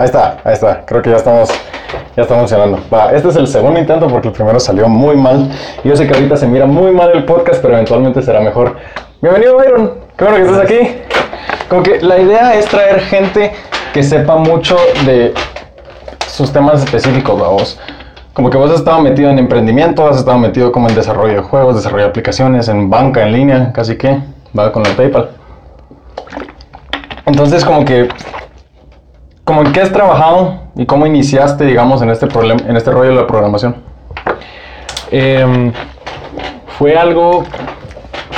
Ahí está, ahí está. Creo que ya estamos, ya está funcionando. Va, este es el segundo intento porque el primero salió muy mal. Yo sé que ahorita se mira muy mal el podcast, pero eventualmente será mejor. Bienvenido, Byron. Qué bueno que estás aquí. Como que la idea es traer gente que sepa mucho de sus temas específicos, vamos. Como que vos has estado metido en emprendimiento, has estado metido como en desarrollo de juegos, desarrollo de aplicaciones, en banca en línea, casi que, va con el PayPal. Entonces, como que ¿Cómo en qué has trabajado y cómo iniciaste, digamos, en este, problema, en este rollo de la programación? Em, fue algo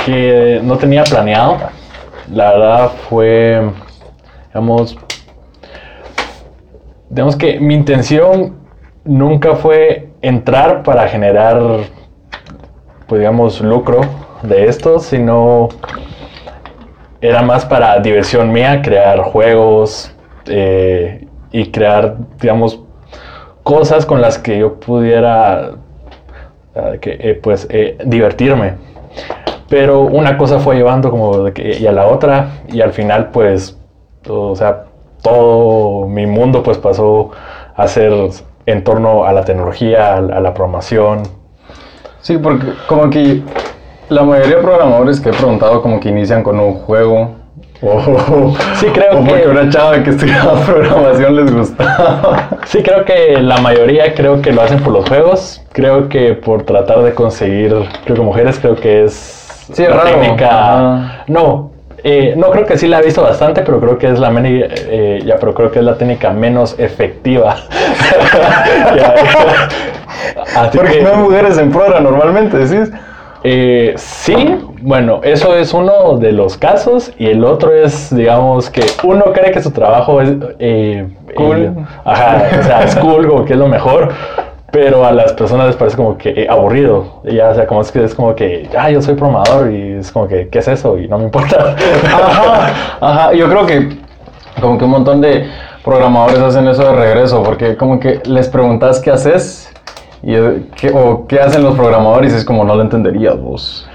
que no tenía planeado. La verdad fue, digamos, digamos que mi intención nunca fue entrar para generar, pues digamos, lucro de esto, sino era más para diversión mía, crear juegos, eh, y crear, digamos, cosas con las que yo pudiera, que, eh, pues, eh, divertirme. Pero una cosa fue llevando como de que, y a la otra, y al final, pues, o sea, todo mi mundo, pues, pasó a ser en torno a la tecnología, a, la programación. Sí, porque como que la mayoría de programadores que he preguntado como que inician con un juego Oh, sí, creo o que. una chava que estudiaba programación les gustaba. Sí, creo que la mayoría creo que lo hacen por los juegos. Creo que por tratar de conseguir, creo que mujeres, creo que es. Sí, la técnica. No, eh, no creo que sí la he visto bastante, pero creo que es la eh, ya, pero creo que es la técnica menos efectiva. Porque no hay mujeres en Prora normalmente, ¿decís? Eh, sí, bueno, eso es uno de los casos y el otro es, digamos, que uno cree que su trabajo es eh, cool, eh, ajá, o sea, es cool, como que es lo mejor, pero a las personas les parece como que eh, aburrido, ya, o sea, como es que es como que, ah, yo soy programador y es como que, ¿qué es eso? Y no me importa. Ajá, ajá, yo creo que como que un montón de programadores hacen eso de regreso, porque como que les preguntas qué haces y, ¿qué, o qué hacen los programadores y es como no lo entenderías vos.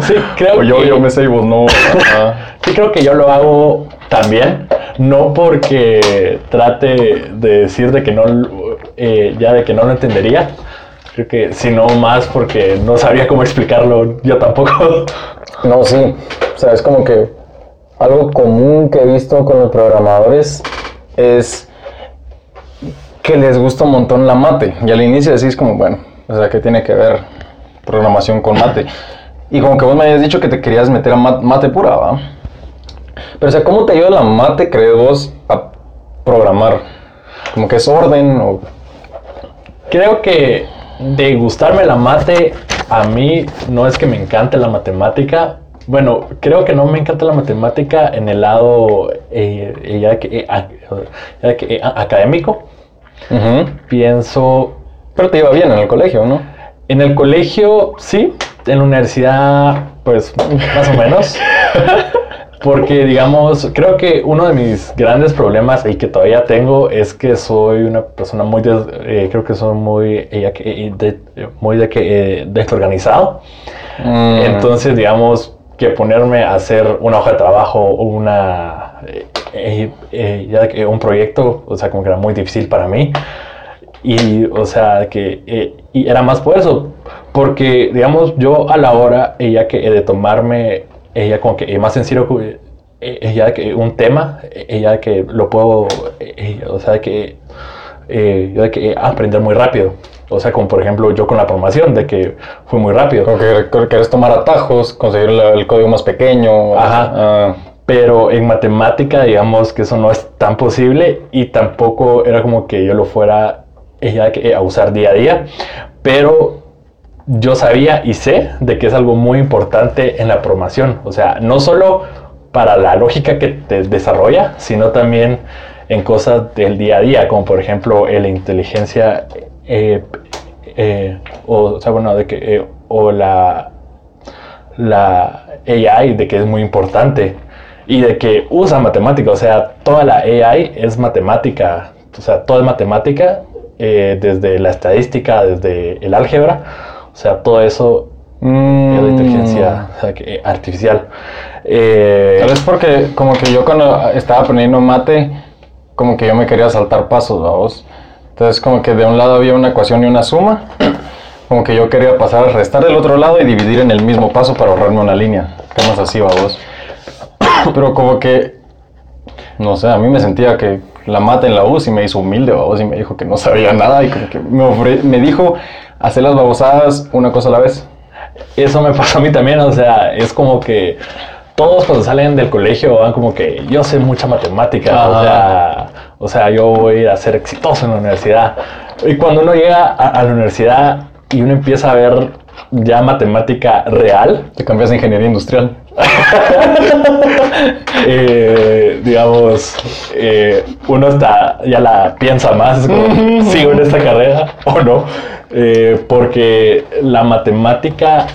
Sí, creo o yo, que, yo me sé y vos no. sí, creo que yo lo hago también. No porque trate de decir de que no, eh, ya de que no lo entendería. Creo que sino más porque no sabía cómo explicarlo yo tampoco. No, sí. O sea, es como que algo común que he visto con los programadores es que les gusta un montón la mate. Y al inicio decís como, bueno, o sea, ¿qué tiene que ver programación con mate? Y como que vos me habías dicho que te querías meter a mate pura, ¿va? Pero o sea, ¿cómo te ayuda la mate, crees vos, a programar? Como que es orden o... Creo que de gustarme la mate, a mí no es que me encante la matemática. Bueno, creo que no me encanta la matemática en el lado eh, que, eh, académico Pienso... Pero te iba bien en el colegio, ¿no? En el colegio, sí. En la universidad, pues, más o menos. Porque, digamos, creo que uno de mis grandes problemas y que todavía tengo es que soy una persona muy, eh, creo que soy muy, eh, muy de que, eh, desorganizado. Mm. Entonces, digamos, que ponerme a hacer una hoja de trabajo o una eh, eh, ya que un proyecto, o sea, como que era muy difícil para mí. Y, o sea, que eh, y era más por eso, porque, digamos, yo a la hora, ella que de tomarme, ella como que más en serio, ella que un tema, ella que lo puedo, o sea, que yo de que aprender muy rápido. O sea, como por ejemplo yo con la programación, de que fue muy rápido. Como que querés tomar atajos, conseguir el, código más pequeño. Ajá. Ah pero en matemática digamos que eso no es tan posible y tampoco era como que yo lo fuera ella a usar día a día, pero yo sabía y sé de que es algo muy importante en la programación, o sea, no solo para la lógica que te desarrolla, sino también en cosas del día a día, como por ejemplo la inteligencia eh, eh, o, sea, bueno, de que, eh, o la, la AI, de que es muy importante y de que usa matemática, o sea, toda la AI es matemática, o sea, todo es matemática, eh, desde la estadística, desde el álgebra, o sea, todo eso es de inteligencia artificial. Eh, Tal vez porque como que yo cuando estaba aprendiendo mate, como que yo me quería saltar pasos, vamos. Entonces como que de un lado había una ecuación y una suma, como que yo quería pasar a restar del otro lado y dividir en el mismo paso para ahorrarme una línea, temas así, vamos. Pero como que, no sé, a mí me sentía que la mata en la U y me hizo humilde, vamos, y me dijo que no sabía nada y como que me, ofre- me dijo hacer las babosadas una cosa a la vez. Eso me pasó a mí también, o sea, es como que todos cuando salen del colegio van como que yo sé mucha matemática, o sea, o sea, yo voy a ser exitoso en la universidad. Y cuando uno llega a, a la universidad y uno empieza a ver ya matemática real, Te cambias a ingeniería industrial. eh, digamos, eh, uno está, ya la piensa más, como, sigo en esta carrera o no, Eh, porque la matemática,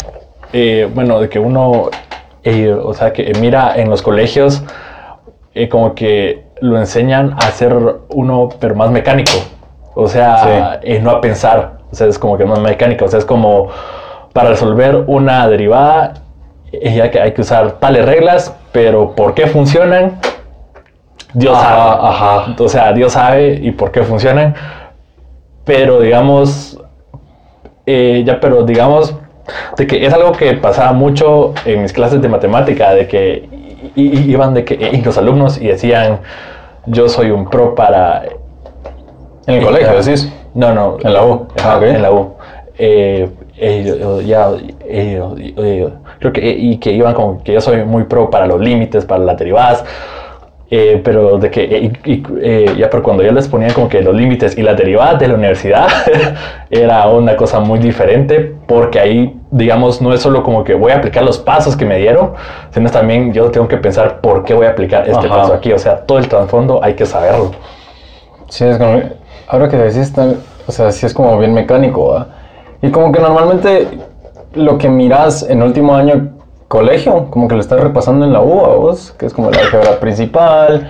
bueno, de que uno, o sea, que mira en los colegios, como que lo enseñan a ser uno, pero más mecánico, o sea, eh, no a pensar, o sea, es como que más mecánico, o sea, es como para resolver una derivada, eh, ya que hay que usar tales reglas, pero ¿por qué funcionan? Dios Ajá, sabe. ajá. O sea, Dios sabe y por qué funcionan. Pero digamos, eh, ya, pero digamos, de que es algo que pasaba mucho en mis clases de matemática, de que iban de que eh, los alumnos y decían, yo soy un pro para... En el colegio, decís. No, no. En la U. Ah. En la U. Eh, eh, ya, eh, creo que, y que iban como que yo soy muy pro para los límites, para las derivadas. Eh, pero de que eh, eh, ya pero cuando yo les ponía como que los límites y las derivadas de la universidad era una cosa muy diferente porque ahí digamos no es solo como que voy a aplicar los pasos que me dieron sino también yo tengo que pensar por qué voy a aplicar este Ajá. paso aquí o sea todo el trasfondo hay que saberlo Sí, es como. Ahora que decís, o sea, sí es como bien mecánico. Y como que normalmente lo que miras en último año colegio, como que lo estás repasando en la U, ¿a vos, que es como la álgebra principal.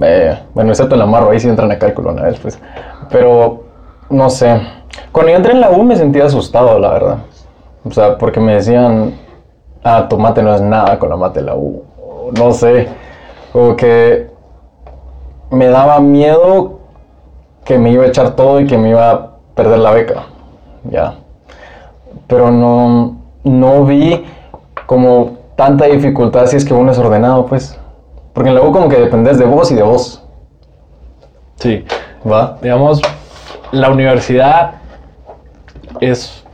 eh, bueno, excepto en la Marro, ahí sí entran a cálculo una vez, pues. Pero, no sé. Cuando yo entré en la U me sentía asustado, la verdad. O sea, porque me decían, ah, tu mate no es nada con la mate de la U. No sé. Como que me daba miedo que me iba a echar todo y que me iba a perder la beca. Ya. Pero no, no vi como tanta dificultad si es que uno es ordenado, pues. Porque en la U como que dependes de vos y de vos. sí ¿Va? digamos, la universidad es,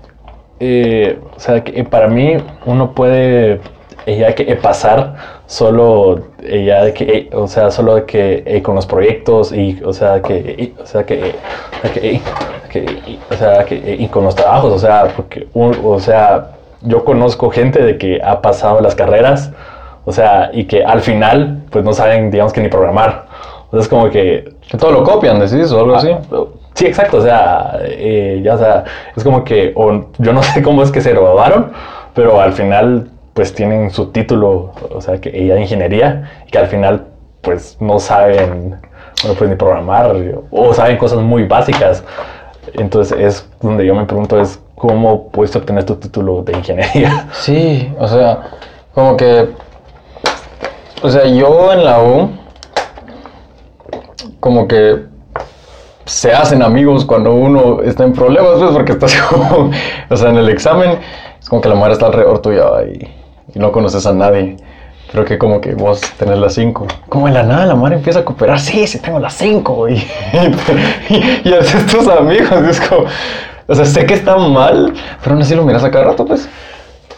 eh, o sea, que para mí uno puede eh, ya que eh, pasar solo, eh, ya de que, eh, o sea, solo de que eh, con los proyectos y, o sea, que, eh, o sea, que, eh, eh, que, eh, o sea, que, eh, y con los trabajos, o sea, porque, un- o sea, yo conozco gente de que ha pasado las carreras, o sea, y que al final, pues no saben, digamos que ni programar. O sea, es como que Que todo lo copian, decís, o algo así. Ah, Sí, exacto, o sea, eh, ya, o sea, es como que, o yo no sé cómo es que se graduaron, pero al final, pues tienen su título, o sea, que ella de ingeniería, y que al final, pues no saben, bueno, pues ni programar, o saben cosas muy básicas. Entonces es donde yo me pregunto es, ¿cómo puedes obtener tu título de ingeniería? Sí, o sea, como que. O sea, yo en la U. Como que. Se hacen amigos cuando uno está en problemas, pues, porque estás como. O sea, en el examen. Es como que la madre está alrededor tuya y no conoces a nadie. Creo que como que vos tenés las 5. Como en la nada la madre empieza a cooperar. Sí, sí tengo las 5. Y, y, y haces tus amigos. y es como. O sea, sé que está mal, pero aún así lo miras a cada rato, pues.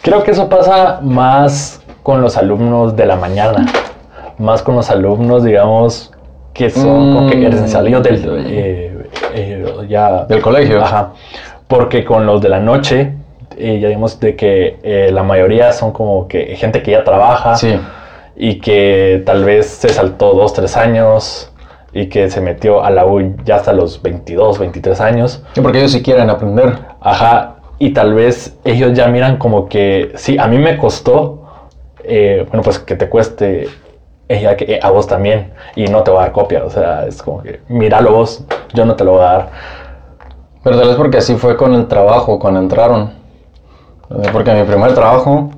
Creo que eso pasa más con los alumnos de la mañana, más con los alumnos, digamos, que son como que Mm. recién salidos del, eh, eh, ya, Del colegio. Ajá, porque con los de la noche, eh, ya digamos de que eh, la mayoría son como que gente que ya trabaja Sí. y que tal vez se saltó dos, tres años y que se metió a la U ya hasta los 22, 23 años. Sí, porque ellos sí quieren aprender. Ajá, y tal vez ellos ya miran como que, sí, a mí me costó, eh, bueno, pues que te cueste ella que eh, a vos también, y no te va a dar copia, o sea, es como que, míralo vos, yo no te lo voy a dar. Pero tal vez porque así fue con el trabajo cuando entraron. Eh, Porque mi primer trabajo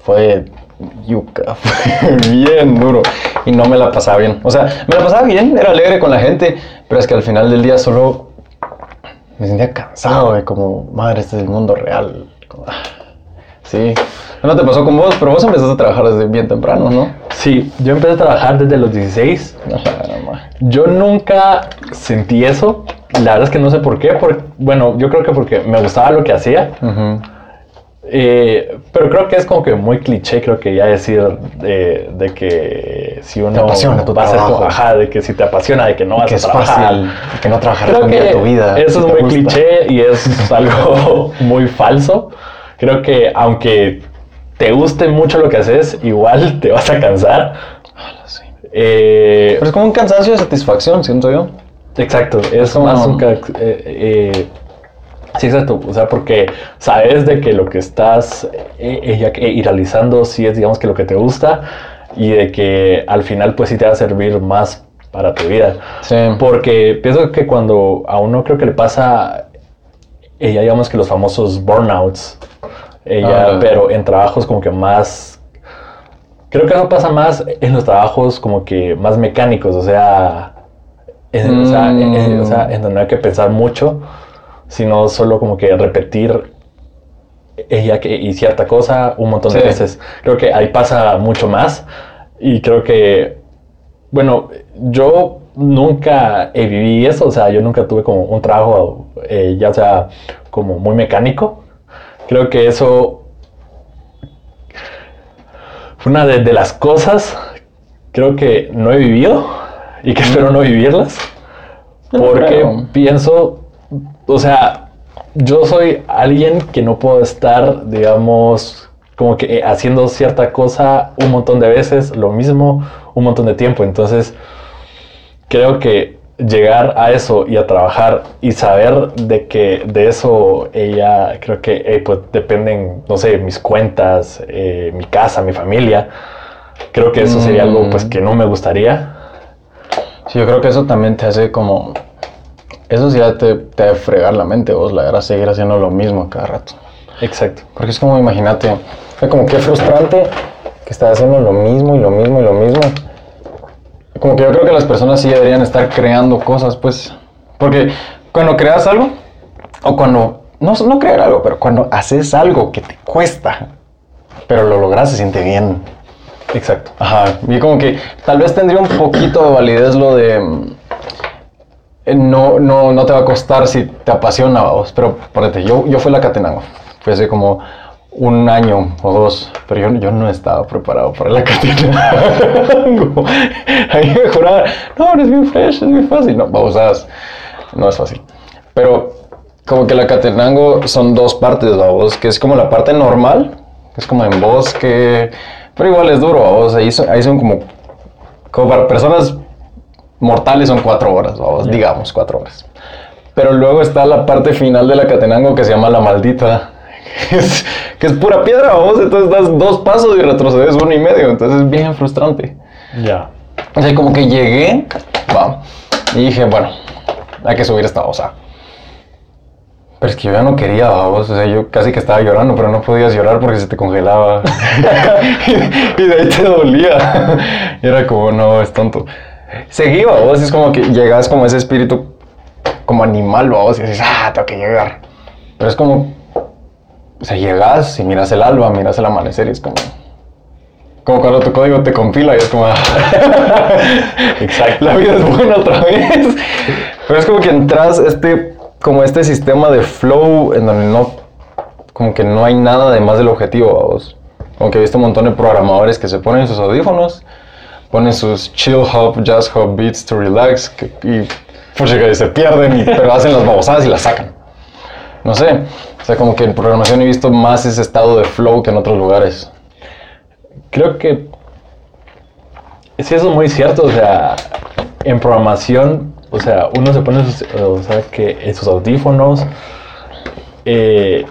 fue yuca, fue bien duro. y no me la pasaba bien. O sea, me la pasaba bien, era alegre con la gente, pero es que al final del día solo me sentía cansado de como, madre, este es el mundo real. Como, ah, sí. No te pasó con vos, pero vos empezaste a trabajar desde bien temprano, ¿no? Sí, yo empecé a trabajar desde los 16. Ajá, no, ma. Yo nunca sentí eso. La verdad es que no sé por qué. Por, bueno, yo creo que porque me gustaba lo que hacía. Ujú. Eh, pero creo que es como que muy cliché, creo que ya decir de, de que si uno apasiona tu va a ser trabajo. ajá, de que si te apasiona, de que no vas que a es trabajar. fácil, que no trabajar Creo un día que de tu vida. eso si es te muy gusta. cliché y es algo muy falso. Creo que aunque te guste mucho lo que haces, igual te vas a cansar. Eh, Pero es como un cansancio de satisfacción, siento yo. Exacto, es como- más un... eh, eh, sí, exacto. O sea, porque sabes de que lo que estás eh, eh, eh, realizando sí es, digamos, que lo que te gusta y de que al final pues sí te va a servir más para tu vida. Sí. Porque pienso que cuando a uno creo que le pasa, ella digamos que los famosos burnouts, ella, Ah. pero en trabajos como que más, creo que eso pasa más en los trabajos como que más mecánicos, o sea, en, o sea, en- en- o sea, en donde no hay que pensar mucho, sino solo como que repetir ella que, y cierta cosa un montón de Sí. veces. Creo que ahí pasa mucho más y creo que bueno, yo nunca eh, viví eso, o sea, yo nunca tuve como un trabajo, eh, ya sea como muy mecánico. Creo que eso fue una de, de las cosas, creo que no he vivido y que espero no vivirlas, Yo no porque creo. pienso, o sea, yo soy alguien que no puedo estar, digamos, como que eh, haciendo cierta cosa un montón de veces, lo mismo, un montón de tiempo. Entonces, creo que llegar a eso y a trabajar y saber de que de eso ella, creo que eh, pues dependen, no sé, mis cuentas, eh, mi casa, mi familia. Creo que eso sería algo pues Mm. que no me gustaría. Sí, yo creo que eso también te hace como... Eso sí ya te, te debe fregar la mente vos, la verdad, seguir haciendo lo mismo cada rato. Exacto. Porque es como, imagínate, fue como que frustrante que estás haciendo lo mismo y lo mismo y lo mismo. Como que yo creo que las personas sí deberían estar creando cosas, pues. Porque cuando creas algo, o cuando, no, no crear algo, pero cuando haces algo que te cuesta, pero lo logras, se siente bien. Exacto. Ajá, y como que tal vez tendría un poquito de validez lo de... eh, No, no, no te va a costar si te apasiona, vos, pero ponete, yo, yo fui a la Catenango, fue hace como un año o dos, pero yo, yo no estaba preparado para la Catenango. Ahí me juraba, no, es bien fresh, es bien fácil. No, babosadas, no es fácil. Pero como que la Catenango son dos partes, vos, que es como la parte normal, que es como en bosque, pero igual es duro, vos, ahí son, ahí son como, como para personas mortales son cuatro horas, vamos, digamos, cuatro horas. Pero luego está la parte final de la Catenango que se llama La Maldita, que es, que es pura piedra, vamos, entonces das dos pasos y retrocedes uno y medio, entonces es bien frustrante. Ya. O sea, como que llegué, va, y dije, bueno, hay que subir esta osa. Pero es que yo ya no quería, vamos, o sea, yo casi que estaba llorando, pero no podías llorar porque se te congelaba. y de ahí te dolía. Y era como, no, es tonto. Seguí, vos, es como que llegas como ese espíritu, como animal, vos, y dices, ah, tengo que llegar. Pero es como, o sea, llegas y miras el alba, miras el amanecer y es como... Como cuando tu código te compila y es como... Exacto. La vida es buena otra vez. Pero es como que entras este, como este sistema de flow en donde no, como que no hay nada además del objetivo, vamos. Como que he visto un montón de programadores que se ponen sus audífonos, ponen sus chill hop, jazz hop beats to relax y pucha, se pierden, y- pero hacen las babosadas y las sacan. No sé, o sea, como que en programación he visto más ese estado de flow que en otros lugares. Creo que sí, eso es muy cierto. O sea, en programación, o sea, uno se pone sus, o sea, que en sus audífonos eh,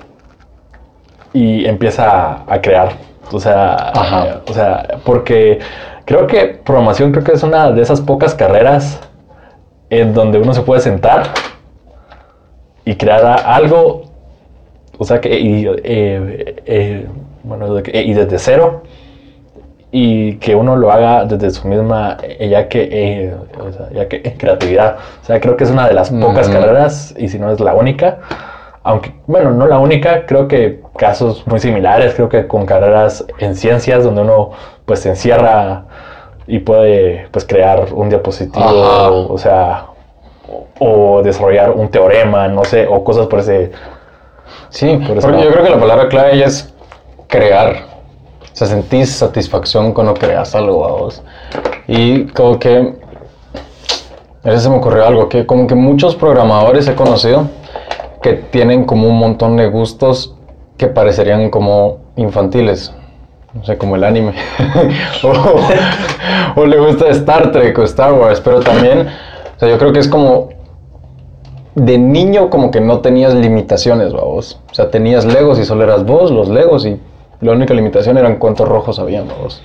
y empieza a, crear. O sea, Ajá. eh, o sea, porque creo que programación creo que es una de esas pocas carreras en donde uno se puede sentar y crear algo, o sea, que y, eh, eh, bueno, y desde cero y que uno lo haga desde su misma, eh, ya que, eh, o sea, ya que creatividad. O sea, creo que es una de las pocas carreras, y si no es la única, aunque, bueno, no la única, creo que casos muy similares, creo que con carreras en ciencias donde uno pues se encierra y puede pues crear un diapositivo, Ajá. o sea, o, o desarrollar un teorema, no sé, o cosas por ese... Sí, Por no. yo creo que la palabra clave ya es crear. O sea, sentís satisfacción cuando creas algo a vos. Y como que... A veces se me ocurrió algo, que como que muchos programadores he conocido que tienen como un montón de gustos que parecerían como infantiles. No sé, como el anime. o, o le gusta Star Trek o Star Wars, pero también, o sea, yo creo que es como de niño como que no tenías limitaciones, vos. O sea, tenías Legos y solo eras vos, los Legos, y la única limitación eran cuántos rojos habían, vos.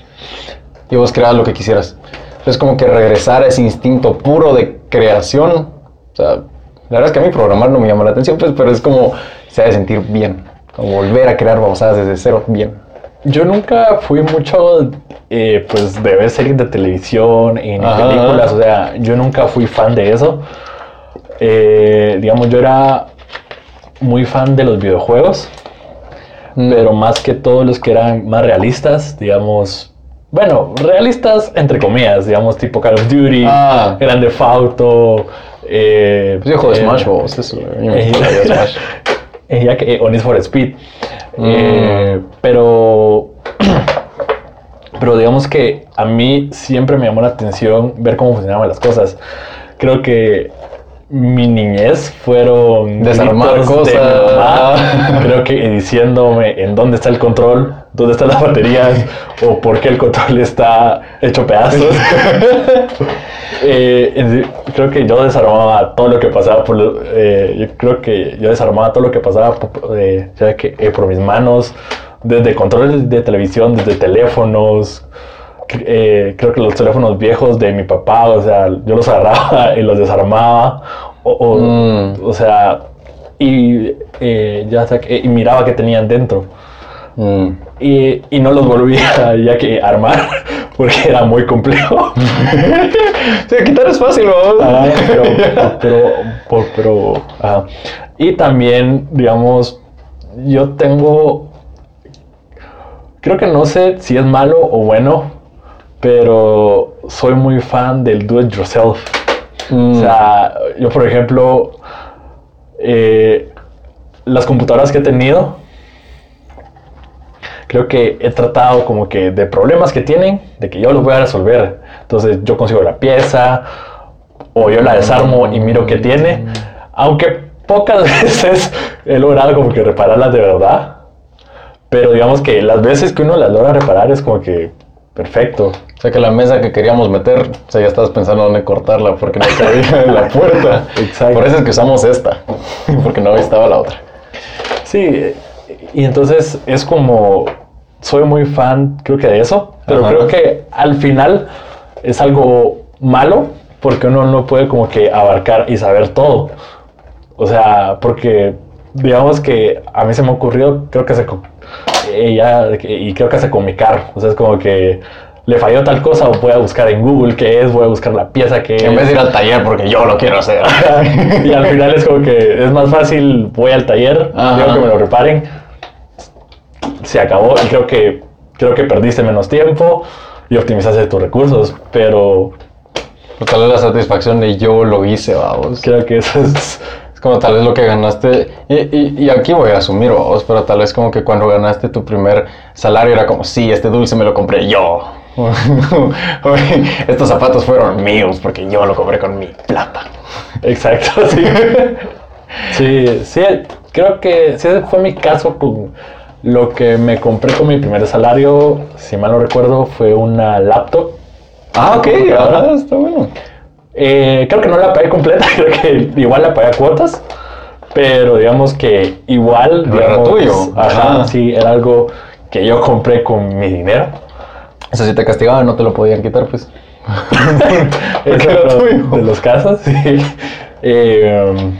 Y vos creabas lo que quisieras. Es como que regresar a ese instinto puro de creación. O sea, la verdad es que a mí programar no me llama la atención, pues, pero es como se ha de sentir bien. Como volver a crear babosadas desde cero, bien. Yo nunca fui mucho, eh, pues, de ver series de televisión y ni Ajá. películas, o sea, yo nunca fui fan de eso. Eh, digamos, yo era muy fan de los videojuegos, Mm. pero más que todos los que eran más realistas, digamos, bueno, realistas entre comillas, digamos, tipo Call of Duty, Ah. Grand Theft Auto, eh, Pues yo juego eh, Smash, vos. Eso, a mí me eh, Smash. eh, que, eh, o Need for Speed. Mm. Eh, pero, pero digamos que a mí siempre me llamó la atención ver cómo funcionaban las cosas. Creo que mi niñez fueron Desarmar gritos de cosas. mamá, creo que diciéndome en dónde está el control, dónde están las baterías o por qué el control está hecho pedazos. Eh, creo que yo desarmaba todo lo que pasaba por eh, yo creo que yo desarmaba todo lo que pasaba por, eh, ya que, eh, por mis manos desde controles de televisión desde teléfonos eh, creo que los teléfonos viejos de mi papá o sea yo los agarraba y los desarmaba o, o, Mm. o sea y eh, ya y miraba que tenían dentro Mm. y, y no los volvía ya que armar porque era muy complejo Sí, quitar es fácil. Ah, pero, pero, pero, y también, digamos, yo tengo, creo que no sé si es malo o bueno, pero soy muy fan del do it yourself. O sea, yo por ejemplo, eh, las computadoras que he tenido, creo que he tratado como que de problemas que tienen, de que yo los voy a resolver. Entonces yo consigo la pieza, o yo la desarmo y miro qué tiene. Aunque pocas veces he logrado como que repararlas de verdad. Pero digamos que las veces que uno las logra reparar es como que perfecto. O sea que la mesa que queríamos meter, o sea, ya estabas pensando dónde cortarla porque no cabía en la puerta. Exacto. Por eso es que usamos esta, porque no estaba la otra. Sí, y entonces es como, soy muy fan, creo que de eso, pero Ajá. creo que al final es algo malo porque uno no puede como que abarcar y saber todo. O sea, porque digamos que a mí se me ocurrió, creo que se, ella, y creo que hace con mi carro. O sea, es como que le falló tal cosa o voy a buscar en Google qué es, voy a buscar la pieza que En vez de ir al taller porque yo lo quiero hacer. y al final es como que es más fácil, voy al taller, digo que me lo reparen, se acabó y creo que, creo que perdiste menos tiempo y optimizaste tus recursos, pero O tal vez la satisfacción de yo lo hice, vamos. creo que eso es... Es como tal vez lo que ganaste, y, y- y aquí voy a asumir, vamos, pero tal vez como que cuando ganaste tu primer salario era como, sí, este dulce me lo compré yo. Estos zapatos fueron míos porque yo lo compré con mi plata. Exacto, sí. sí, sí, creo que sí, ese fue mi caso con lo que me compré con mi primer salario, si mal no recuerdo, fue una laptop. Ah, ok, Computadora. ah, está bueno. Eh, creo que no la pagué completa, creo que igual la pagué a cuotas, pero digamos que igual, Pero era digamos, tuyo. Ajá, Ajá. sí, era algo que yo compré con mi dinero. O sea, si te castigaban no te lo podían quitar, pues. Ese era tuyo. de los casos, sí. Eh, um,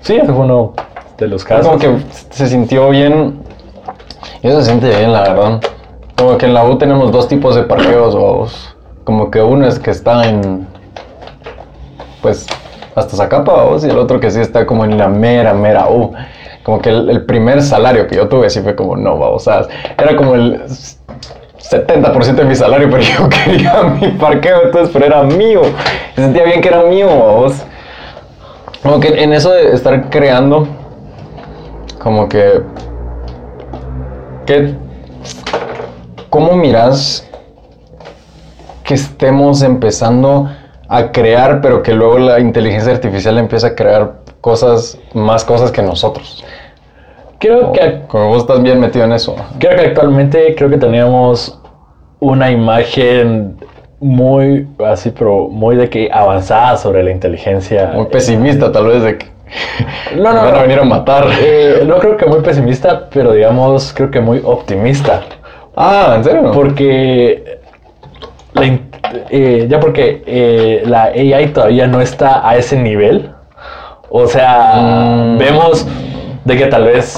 sí, ese fue uno de los casos. Como que se sintió bien. Y eso se siente bien, la verdad. Como que en la U tenemos dos tipos de parqueos, vamos. Como que uno es que está en. Pues hasta Zacapa, vamos, y el otro que sí está como en la mera, mera U. Como que el, primer salario que yo tuve sí fue como, no, vamos, o sea, era como el 70% de mi salario, pero yo quería mi parqueo, entonces, pero era mío. Sentía bien que era mío, vamos. Como que en eso de estar creando, como que. que ¿Cómo miras que estemos empezando a crear, pero que luego la inteligencia artificial empieza a crear cosas, más cosas que nosotros? Creo que, Como vos estás bien metido en eso. creo que actualmente creo que teníamos una imagen muy así, pero muy de que avanzada sobre la inteligencia. Muy pesimista, tal vez, de que No, no, van a venir a matar. Eh, no creo que muy pesimista, pero digamos, creo que muy optimista. ah, ¿en serio? Porque la eh, ya porque eh, la AI todavía no está a ese nivel. O sea, Mm. vemos de que tal vez,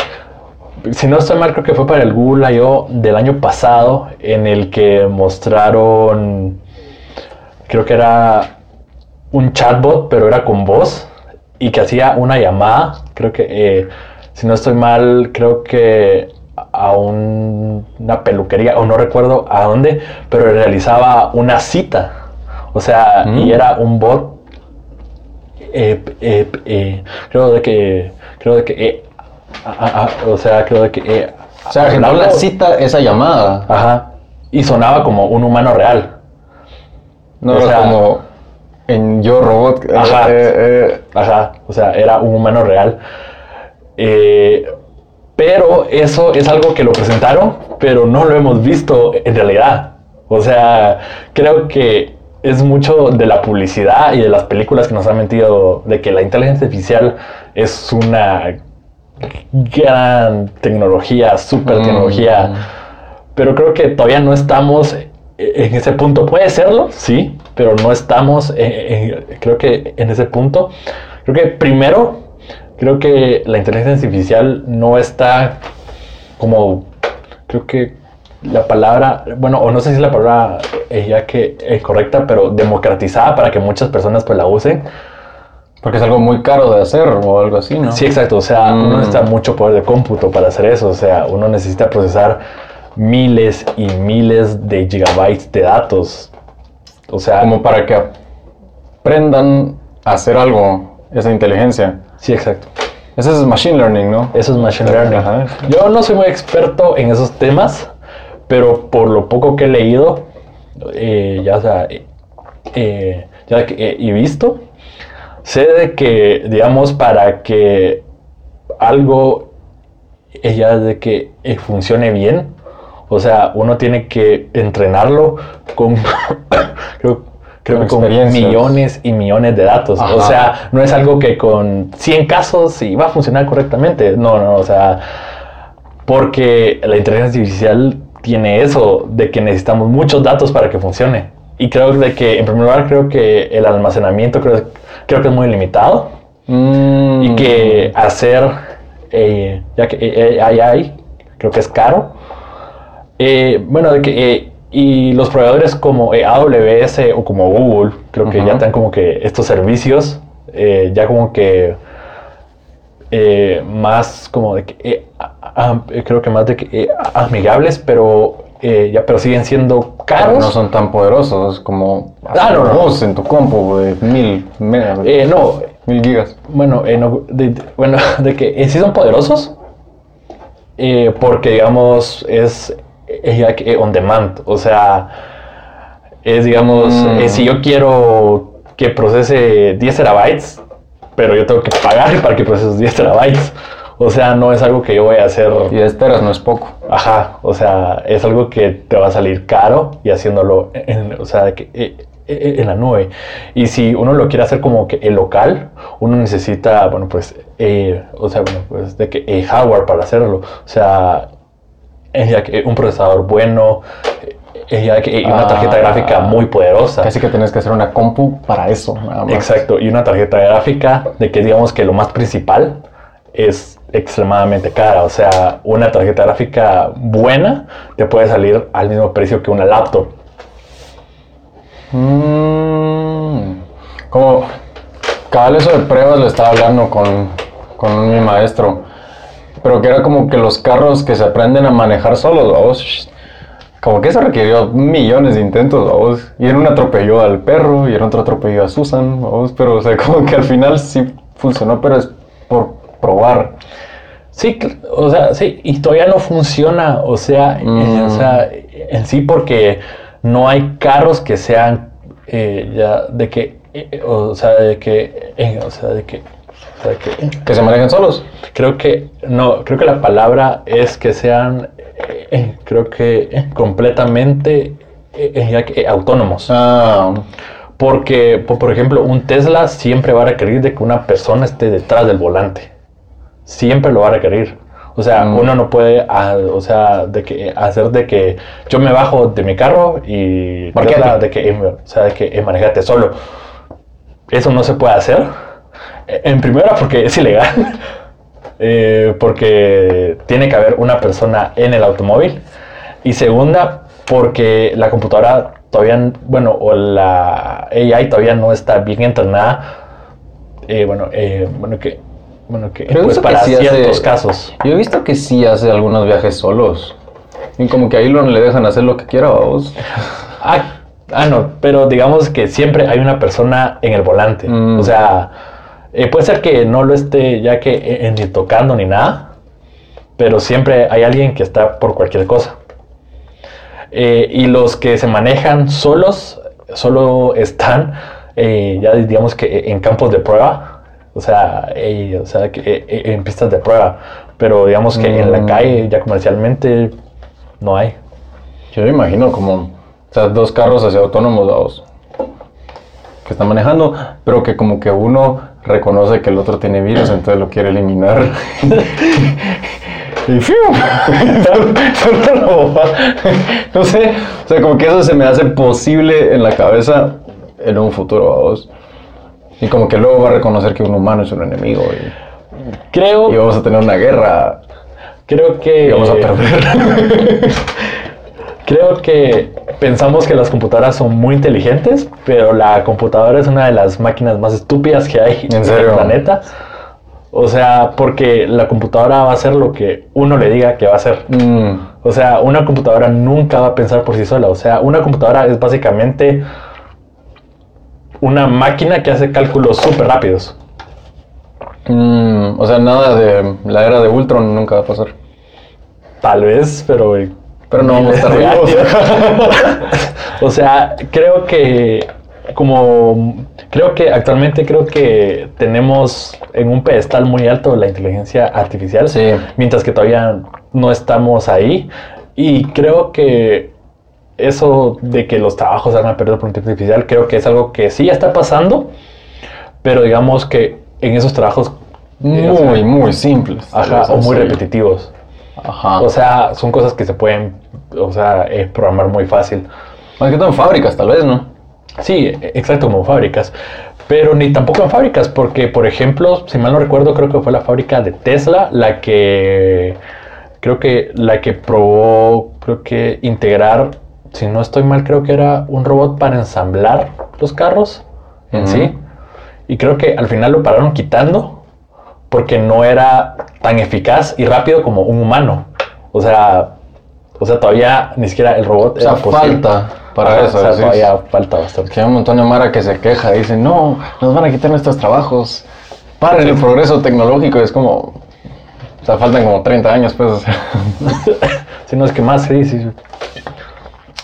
si no estoy mal, creo que fue para el Google I.O. del año pasado, en el que mostraron, creo que era un chatbot, pero era con voz, y que hacía una llamada, creo que, eh, si no estoy mal, creo que a un- una peluquería, o no recuerdo a dónde, pero realizaba una cita. O sea, Mm. y era un bot. eh, eh, eh, creo de que. Creo de que. eh, o sea, creo de que. o sea, agendó la cita, esa llamada. Ajá. Y sonaba como un humano real. No o era sea- como en Yo Robot. Ajá. Ajá, o sea, era un humano real. Eh, pero eso es algo que lo presentaron, pero no lo hemos visto en realidad. O sea, creo que es mucho de la publicidad y de las películas que nos han mentido de que la inteligencia artificial es una gran tecnología, super Mm. tecnología. Pero creo que todavía no estamos en ese punto. Puede serlo, sí, pero no estamos, en- en- creo que en ese punto. Creo que primero, creo que la inteligencia artificial no está como, creo que la palabra, bueno, o no sé si es la palabra eh, ya que es correcta, pero democratizada para que muchas personas pues la usen. porque es algo muy caro de hacer o algo así, ¿no? Sí, exacto. O sea, Mm. uno necesita mucho poder de cómputo para hacer eso. O sea, uno necesita procesar miles y miles de gigabytes de datos. O sea, Como para que aprendan a hacer algo, esa inteligencia. Sí, exacto. Ese es machine learning, ¿no? Eso es machine learning. Ajá. Yo no soy muy experto en esos temas, pero por lo poco que he leído, eh, ya sea, eh, ya que y visto, sé de que, digamos, para que algo eh, ya de que funcione bien, o sea, uno tiene que entrenarlo con, creo, creo Con que con experiencias. millones y millones de datos. O sea, no es algo que con 100 casos y va a funcionar correctamente. No, no, o sea, porque la inteligencia artificial tiene eso de que necesitamos muchos datos para que funcione. Y creo de que, en primer lugar, creo que el almacenamiento creo, creo que es muy limitado Mm. y que hacer, eh, ya que eh, AI, creo que es caro. Eh, bueno, de que, eh, y los proveedores como AWS o como Google, creo que ya están como que estos servicios, eh, ya como que eh, más como de que, eh, a- a- creo que más de que amigables, pero ya pero siguen siendo Pero caros. no son tan poderosos como Ah, no, no. en tu compu de mil megas, Eh, no, mil gigas. Bueno, no, de, de- bueno, de que sí son poderosos, porque digamos es eh, ya que, on demand, o sea, es digamos, Mm. eh, si yo quiero que procese 10 terabytes, pero yo tengo que pagar para que procese esos 10 terabytes, o sea, no es algo que yo voy a hacer, Y de esteras no es poco. ajá, o sea, es algo que te va a salir caro y haciéndolo, en, o sea, que, eh, eh, en la nube. Y si uno lo quiere hacer como que el local, uno necesita, bueno, pues, eh, o sea, bueno, pues, de que eh, hardware para hacerlo. O sea, eh, ya que un procesador bueno, eh, ya que y una tarjeta Ah. gráfica muy poderosa. Casi que tenés que hacer una compu para eso, nada más. Exacto, y una tarjeta gráfica de que digamos que lo más principal es extremadamente cara. O sea, una tarjeta gráfica buena te puede salir al mismo precio que una laptop. Mm, como cada eso de pruebas lo estaba hablando con, con mi maestro, pero que era como que los carros que se aprenden a manejar solos, vamos. Como que eso requirió millones de intentos, vamos. Y en un atropelló al perro y en otro atropelló a Susan, vamos. Pero, o sea, como que al final sí funcionó, pero es por probar. Sí, o sea, sí, y todavía no funciona, o sea, eh, Mm. o sea, en sí porque no hay carros que sean eh, ya de que, eh, o sea, de que, eh, o sea, de que, que, se manejen solos. creo que, no, creo que la palabra es que sean, eh, eh, creo que eh, completamente eh, eh, eh, autónomos. Ah, Porque, po- por ejemplo, un Tesla siempre va a requerir de que una persona esté detrás del volante. Siempre lo va a requerir. O sea, Mm. uno no puede, ah, o sea, de que hacer de que yo me bajo de mi carro y. Tesla de que, o sea, de que manejate solo. Eso no se puede hacer. En primera, porque es ilegal. Eh, porque tiene que haber una persona en el automóvil. Y segunda, porque la computadora todavía, bueno, o la AI todavía no está bien entrenada. Eh, bueno, eh, bueno, que, bueno, que pues, que para hace- ciertos casos. yo he visto que sí hace algunos viajes solos. Y como que ahí lo, le dejan hacer lo que quiera, vamos. Ah, ah, no, pero digamos que siempre hay una persona en el volante. Mm. O sea, eh, puede ser que no lo esté ya que eh, eh, ni tocando ni nada, pero siempre hay alguien que está por cualquier cosa. Eh, y los que se manejan solos, solo están, ya digamos que en campos de prueba, o sea, o sea que, en pistas de prueba, pero digamos que en la Mm. calle ya comercialmente no hay. Yo me imagino como, o sea, dos carros así autónomos, vamos, que están manejando, pero que como que uno reconoce que el otro tiene virus, entonces lo quiere eliminar. y ¡fiu! No sé, o sea, como que eso se me hace posible en la cabeza en un futuro, vamos. Y como que luego va a reconocer que un humano es un enemigo y, Creo, y vamos a tener una guerra creo que... y vamos a perder. Creo que pensamos que las computadoras son muy inteligentes, pero la computadora es una de las máquinas más estúpidas que hay ¿En serio? el planeta. O sea, porque la computadora va a hacer lo que uno le diga que va a hacer. Mm, O sea, una computadora nunca va a pensar por sí sola. O sea, una computadora es básicamente una máquina que hace cálculos súper rápidos. mm, o sea, nada de la era de Ultron nunca va a pasar. Tal vez, pero... Pero no vamos a estar o sea, creo que como creo que actualmente creo que tenemos en un pedestal muy alto la inteligencia artificial, Sí. mientras que todavía no estamos ahí y creo que eso de que los trabajos se van a perder por inteligencia artificial, creo que es algo que sí ya está pasando, pero digamos que en esos trabajos eh, o sea, Muy, muy simples. ajá, o muy repetitivos. Ajá. O sea, son cosas que se pueden, o sea, eh, programar muy fácil. Más que todo en fábricas, tal vez, ¿no? Sí, e- exacto, como fábricas. Pero ni tampoco en fábricas, porque, por ejemplo, si mal no recuerdo, creo que fue la fábrica de Tesla la que, creo que, la que probó, creo que integrar, si no estoy mal, creo que era un robot para ensamblar los carros en sí. Y creo que al final lo pararon quitando porque no era tan eficaz y rápido como un humano. O sea, o sea, todavía ni siquiera el robot O sea, era falta para Ajá, eso. O sea, decís. todavía falta bastante. Que hay un montón de Mara que se queja, dice, no, nos van a quitar nuestros trabajos. Paren el progreso tecnológico. Es como, o sea, faltan como 30 años, pues. o sea. Si no es que más, sí, sí. sí.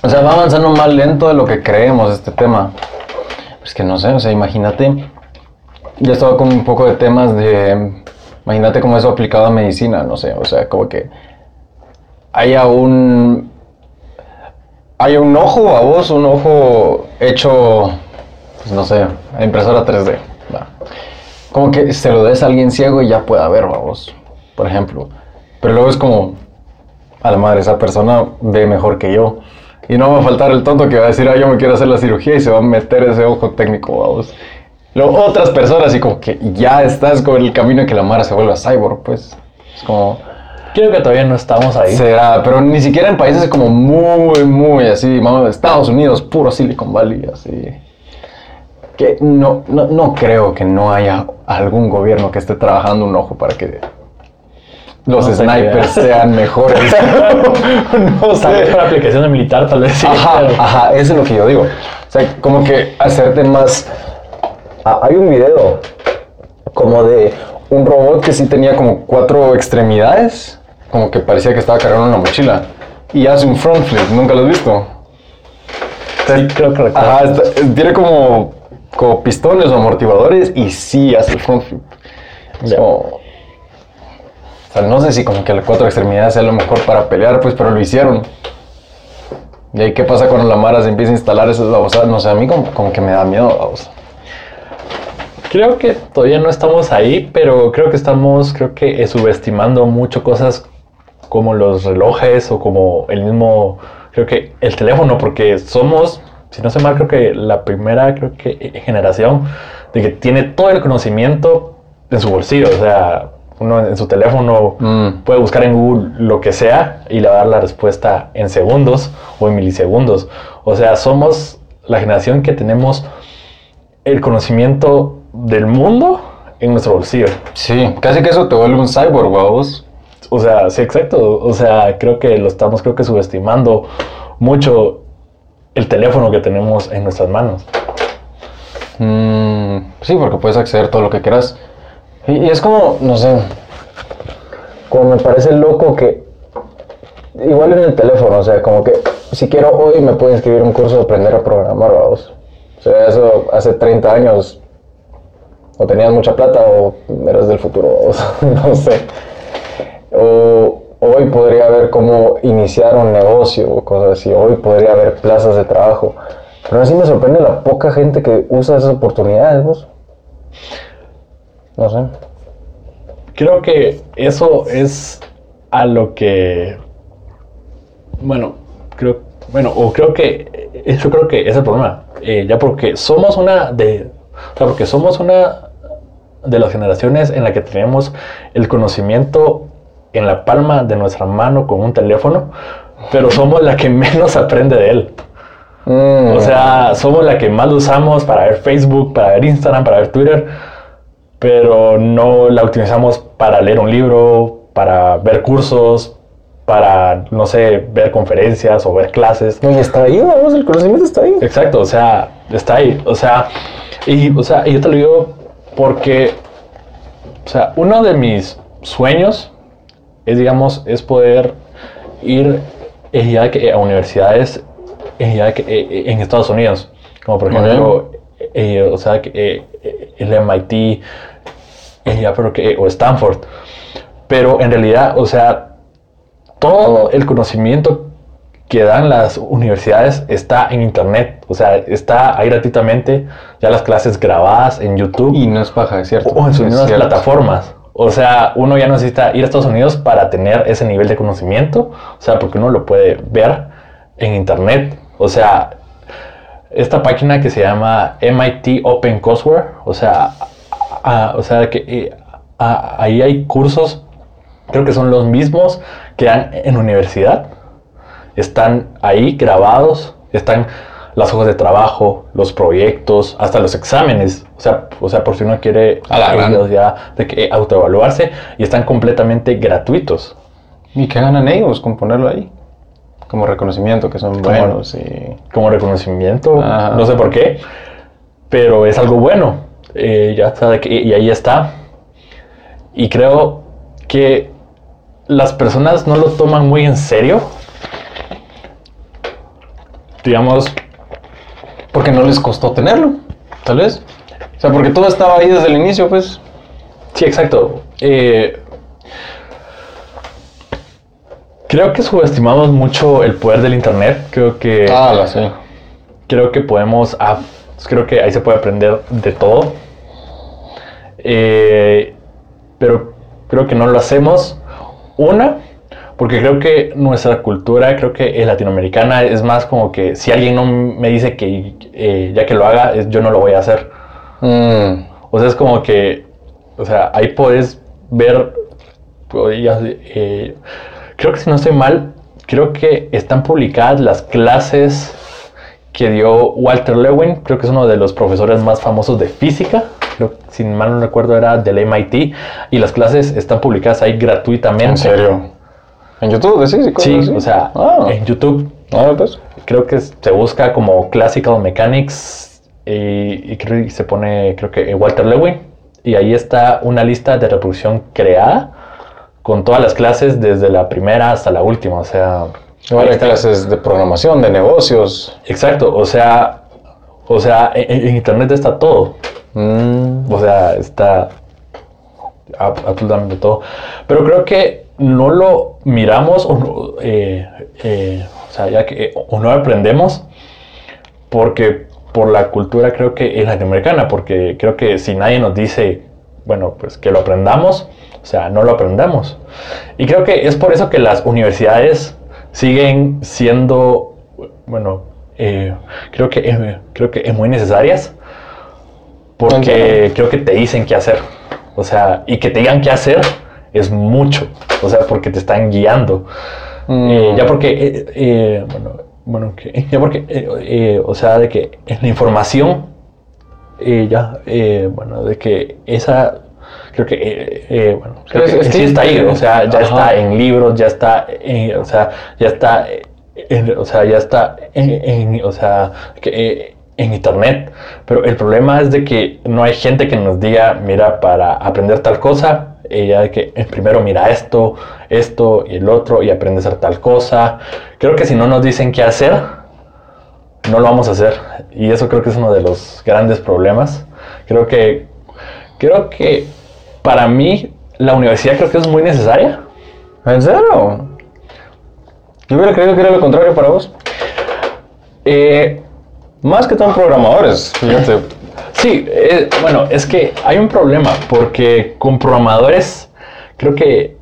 O sea, va avanzando más lento de lo que creemos este tema. Es que no sé, o sea, imagínate. Yo estaba con un poco de temas de. Imagínate cómo eso aplicado a medicina, no sé, o sea, como que haya un. Haya un ojo a vos, un ojo hecho, pues no sé, a impresora 3D. va. Como que se lo des a alguien ciego y ya pueda ver, vos, por ejemplo. Pero luego es como, a la madre, esa persona ve mejor que yo. Y no va a faltar el tonto que va a decir, ah, yo me quiero hacer la cirugía y se va a meter ese ojo técnico, vamos. Luego otras personas y como que ya estás con el camino de que la Mara se vuelva cyborg, pues. Es como... Creo que todavía no estamos ahí. Será, pero ni siquiera en países como muy, muy así, vamos, Estados Unidos, puro Silicon Valley, así. Que no, no, no creo que no haya algún gobierno que esté trabajando un ojo para que los No snipers sean mejores. no Tal sé. vez para aplicación de militar, tal vez sí. Ajá, ajá, eso es lo que yo digo. O sea, como que hacerte más... Ah, hay un video como de un robot que sí tenía como cuatro extremidades, como que parecía que estaba cargando una mochila. Y hace un front flip, ¿nunca lo has visto? Sí, creo que recuerdo. Ajá, está- tiene como, como pistones o amortiguadores y sí hace el front flip. O sea, no sé si como que las cuatro extremidades sea lo mejor para pelear, pues, pero lo hicieron. Y ahí, ¿qué pasa cuando la Mara se empieza a instalar esas babosadas? No sé, a mí como, como que me da miedo, babosa. Creo que todavía no estamos ahí, pero creo que estamos, creo que eh, subestimando mucho cosas como los relojes o como el mismo, creo que el teléfono, porque somos, si no sé mal, creo que la primera, creo que eh, generación de que tiene todo el conocimiento en su bolsillo, o sea, uno en su teléfono Mm. puede buscar en Google lo que sea y le va a dar la respuesta en segundos o en milisegundos. O sea, somos la generación que tenemos el conocimiento del mundo en nuestro bolsillo. Sí, casi que eso te vuelve un cyborg, babos. O sea, sí, exacto. O sea, creo que lo estamos, creo que subestimando mucho el teléfono que tenemos en nuestras manos. Mm, sí, porque puedes acceder todo lo que quieras. Y, y es como, no sé, como me parece loco que, igual en el teléfono, o sea, como que si quiero hoy me puedo inscribir un curso de aprender a programar, vamos. O sea, eso hace 30 años, o tenías mucha plata o eras del futuro, no sé. O hoy podría haber cómo iniciar un negocio o cosas así, hoy podría haber plazas de trabajo. Pero así me sorprende la poca gente que usa esas oportunidades, vos. No sé. Creo que eso es a lo que, bueno, creo, bueno, o creo que eso creo que es el problema. Eh, ya porque somos una de, o sea, porque somos una de las generaciones en la que tenemos el conocimiento en la palma de nuestra mano con un teléfono, pero somos la que menos aprende de él. Mm, O sea, somos la que más lo usamos para ver Facebook, para ver Instagram, para ver Twitter, pero no la utilizamos para leer un libro, para ver cursos, para, no sé, ver conferencias o ver clases. no, y está ahí, vamos, el conocimiento está ahí. Exacto, o sea, está ahí. O sea, y, o sea, yo te lo digo porque, o sea, uno de mis sueños es, digamos, es poder ir eh, ya que a universidades eh, ya que, eh, en Estados Unidos, como por ejemplo, eh, o sea, que, eh, el MIT, eh, ya, pero que, o Stanford. Pero en realidad, o sea, todo el conocimiento que dan las universidades está en internet, o sea, está ahí gratuitamente, ya las clases grabadas en YouTube Y no es paja, es cierto. o en sus mismas plataformas. O sea, uno ya necesita ir a Estados Unidos para tener ese nivel de conocimiento, o sea, porque uno lo puede ver en internet. O sea, esta página que se llama MIT Open Courseware, o sea, a- o sea que eh, a- ahí hay cursos, creo que son los mismos que dan en universidad, están ahí grabados, están las hojas de trabajo, los proyectos, hasta los exámenes, o sea, o sea por si uno quiere A la ya de que autoevaluarse y están completamente gratuitos. ¿Y qué ganan ellos con ponerlo ahí? Como reconocimiento, que son buenos y... como reconocimiento, Ajá. no sé por qué, pero es algo bueno. Eh, ya sabe que y ahí está. Y creo que las personas no lo toman muy en serio. Digamos, Porque no les costó tenerlo, tal vez. O sea, porque todo estaba ahí desde el inicio, pues. sí, exacto. Eh, creo que subestimamos mucho el poder del internet. Creo que Ah, la sé. creo que podemos, ah, creo que ahí se puede aprender de todo. Eh, pero creo que no lo hacemos. Una, porque creo que nuestra cultura, creo que es latinoamericana, es más como que si alguien no me dice que eh, ya que lo haga, es- yo no lo voy a hacer. Mm, O sea, es como que, o sea, ahí puedes ver eh, creo que si no estoy mal, creo que están publicadas las clases que dio Walter Lewin, creo que es uno de los profesores más famosos de física, creo, si mal no recuerdo era del MIT, y las clases están publicadas ahí gratuitamente. ¿En serio? ¿En YouTube? Sí, sí, sí o sea, Ah. en YouTube Ah, pues. creo que se busca como Classical Mechanics y, y creo se pone, creo que Walter Lewin, y ahí está una lista de reproducción creada con todas las clases desde la primera hasta la última, o sea, está. clases de programación, de negocios. exacto, o sea, o sea, en, en internet está todo, Mm. o sea, está ab- absolutamente todo, pero creo que no lo miramos o no, eh, eh, o sea, ya que o no aprendemos porque por la cultura creo que es latinoamericana, porque creo que si nadie nos dice, bueno, pues que lo aprendamos, o sea, no lo aprendamos. Y creo que es por eso que las universidades siguen siendo, bueno, eh, creo, que, eh, creo que es muy necesarias, porque creo que te dicen qué hacer. O sea, y que te digan qué hacer es mucho, o sea, porque te están guiando. Mm. Eh, ya porque, eh, eh, bueno, bueno, que, ya porque, eh, eh, o sea, de que la información, eh, ya, bueno, de que esa, creo que, bueno, creo Es- que es sí que- está ahí, o sea, ya Ajá. está en libros, ya está, o sea, ya está, en- o sea, ya está, en, en- o sea, que, en internet, pero el problema es de que no hay gente que nos diga, mira, para aprender tal cosa, ya de que primero mira esto, esto y el otro y aprende a hacer tal cosa. Creo que si no nos dicen qué hacer, no lo vamos a hacer. Y eso creo que es uno de los grandes problemas. Creo que, creo que para mí la universidad creo que es muy necesaria. ¿En serio? Yo hubiera creído que era lo contrario para vos. Eh, Más que en programadores, fíjate. Sí, eh, bueno, es que hay un problema porque con programadores creo que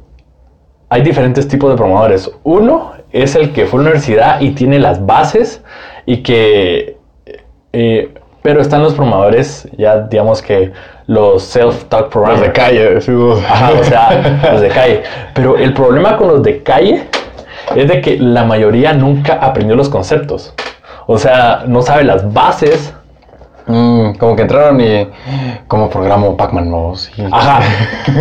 hay diferentes tipos de programadores. Uno es el que fue a la universidad y tiene las bases y que... eh, pero están los programadores, ya digamos que los self-taught programmers. Los de calle. Ajá, o sea, los de calle. Pero el problema con los de calle es de que la mayoría nunca aprendió los conceptos. O sea, no sabe las bases Mm, como que entraron y. Como programo Pac-Man, ¿no? Sí. Ajá,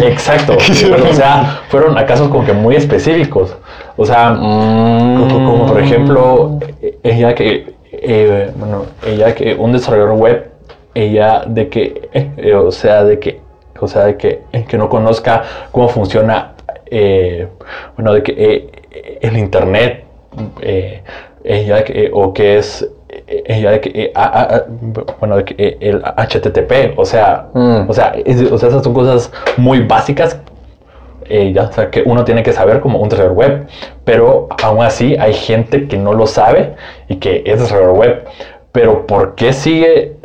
exacto. o sea, fueron a casos como que muy específicos. O sea, Mm. como, como por ejemplo, eh, ella que, eh, bueno, ella que un desarrollador web, ella de que, eh, eh, o sea, de que, o sea, de que, que no conozca cómo funciona, eh, bueno, de que el internet, ella que, o que es ella de que, eh, ah, ah, ah, bueno, eh, el HTTP, o sea, Mm. o sea, es- o sea, esas son cosas muy básicas eh, ya, o sea, que uno tiene que saber como un desarrollador web, pero aún así hay gente que no lo sabe y que es desarrollador web, pero ¿por qué sigue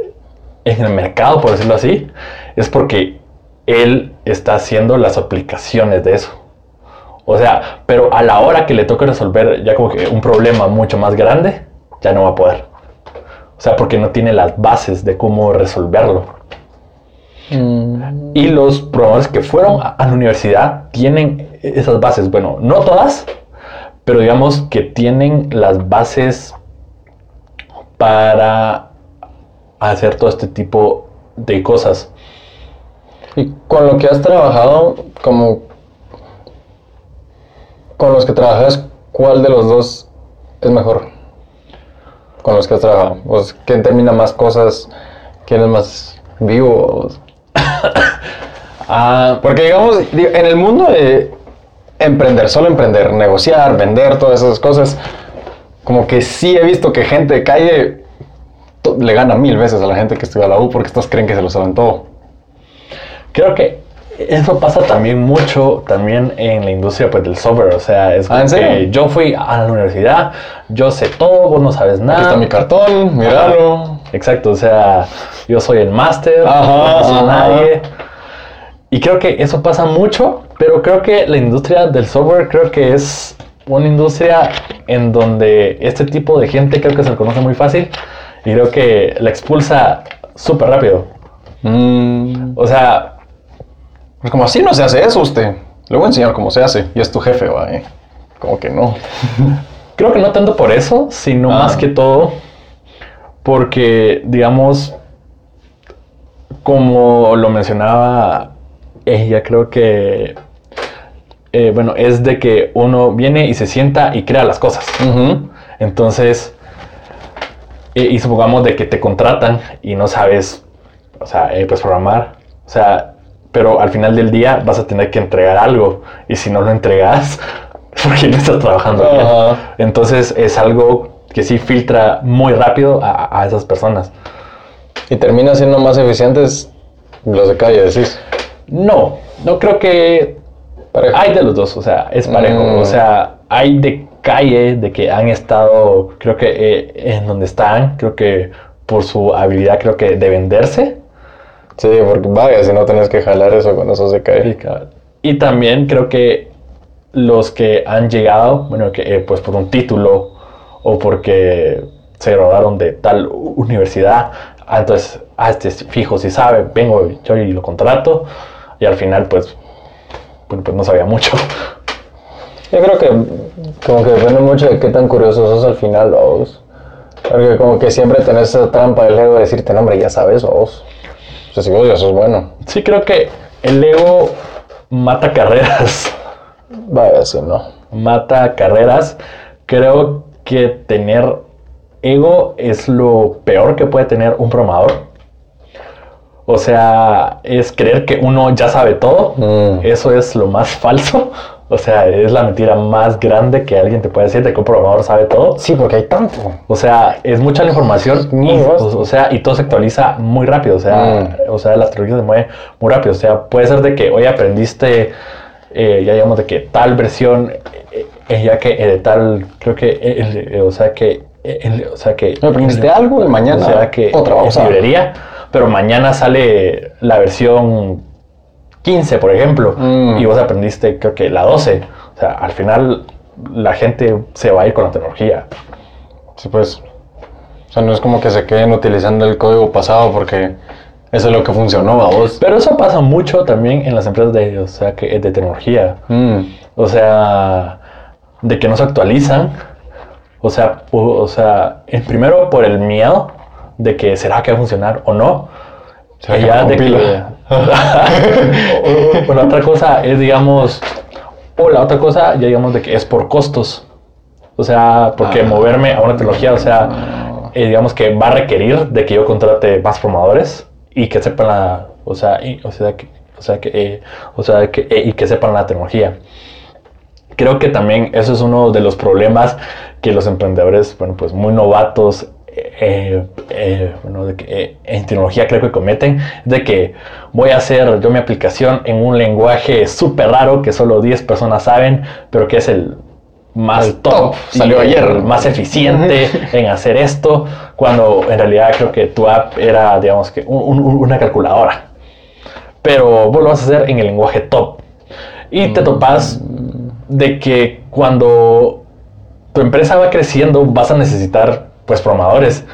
en el mercado, por decirlo así? Es porque él está haciendo las aplicaciones de eso. O sea, pero a la hora que le toque resolver ya como que un problema mucho más grande, ya no va a poder. O sea, porque no tiene las bases de cómo resolverlo. Y los programadores que fueron a la universidad tienen esas bases. Bueno, no todas, pero digamos que tienen las bases para hacer todo este tipo de cosas. Y con lo que has trabajado, como. Con los que trabajas, ¿cuál de los dos es mejor? Con los que has trabajado. Pues, ¿Quién termina más cosas? ¿Quién es más vivo? Ah, Porque digamos, en el mundo de emprender, solo emprender, negociar, vender, todas esas cosas, como que sí he visto que gente de calle le gana mil veces a la gente que estudia la U porque estos creen que se lo saben todo. creo que eso pasa también mucho también en la industria pues, del software. O sea, es Ah, ¿en como que yo fui a la universidad, yo sé todo, vos no sabes nada. Aquí está mi cartón, míralo. Exacto, o sea, yo soy el máster, no soy nadie. Y creo que eso pasa mucho, pero creo que la industria del software creo que es una industria en donde este tipo de gente creo que se le conoce muy fácil y creo que la expulsa súper rápido. Mm, O sea, pues como así no se hace eso usted. le voy a enseñar cómo se hace. Y es tu jefe, va, eh. Como que no. Creo que no tanto por eso, sino Ah. más que todo porque, digamos, como lo mencionaba ella, creo que, eh, bueno, es de que uno viene y se sienta y crea las cosas. Entonces, eh, y supongamos de que te contratan y no sabes, o sea, eh, pues programar, o sea, pero al final del día vas a tener que entregar algo y si no lo entregas, porque no estás trabajando bien. Ajá. Entonces es algo que sí filtra muy rápido a, a esas personas. Y termina siendo más eficientes los de calle, decís. No, no creo que Parejo. hay de los dos, o sea, es parejo. Mm. O sea, hay de calle, de que han estado, creo que eh, en donde están, creo que por su habilidad, creo que de venderse. Sí, porque vaya, si no tenés que jalar eso con esos de calle. Y también creo que los que han llegado, bueno, que eh, pues por un título o porque se graduaron de tal universidad, ah, entonces, ah, este es fijo, si sabe, vengo yo y lo contrato, y al final, pues, pues no sabía mucho. Yo creo que como que depende mucho de qué tan curioso sos al final, vos. Porque como que siempre tenés esa trampa del ego de decirte, no, hombre, ya sabes, vos. O sea, si vos ya sos bueno. Sí, creo que el ego mata carreras. Vaya, si no. mata carreras. Creo que tener ego es lo peor que puede tener un programador. O sea, es creer que uno ya sabe todo. Mm. Eso es lo más falso. O sea, es la mentira más grande que alguien te puede decir de que un programador sabe todo. Sí, porque hay tanto. O sea, es mucha la información muy y, o, o sea, y todo se actualiza muy rápido. O sea, Mm. o sea, las tecnologías se mueven muy rápido. O sea, puede ser de que hoy aprendiste, eh, ya digamos, de que tal versión, eh, eh, ya que eh, de tal, creo que, o sea, que, o sea, que... Aprendiste algo y mañana o sea, que otra es cosa. librería, pero mañana sale la versión 15, por ejemplo, Mm. y vos aprendiste, creo que la 12. O sea, al final la gente se va a ir con la tecnología. Sí, pues. O sea, no es como que se queden utilizando el código pasado porque eso es lo que funcionó a vos. Pero eso pasa mucho también en las empresas de, o sea, que, de tecnología. Mm. O sea, de que no se actualizan. O sea, o, o sea, en primero por el miedo de que será que va a funcionar o no. ¿Será que ya de que? O, o la otra cosa es, digamos, o la otra cosa, ya digamos, de que es por costos. O sea, porque Ah. moverme a una tecnología, o sea, eh, digamos que va a requerir de que yo contrate más programadores y que sepan la, o sea, y- o sea, que, o sea, que, eh, o sea, que, eh, y que sepan la tecnología. Creo que también eso es uno de los problemas que los emprendedores, bueno, pues muy novatos, eh, eh, bueno, de que, eh, en tecnología creo que cometen, de que voy a hacer yo mi aplicación en un lenguaje súper raro que solo 10 personas saben, pero que es el más El top, top, salió ayer. el más eficiente en hacer esto, cuando en realidad creo que tu app era, digamos que, un- un- una calculadora. Pero vos lo vas a hacer en el lenguaje top. Y te topas de que cuando tu empresa va creciendo vas a necesitar pues programadores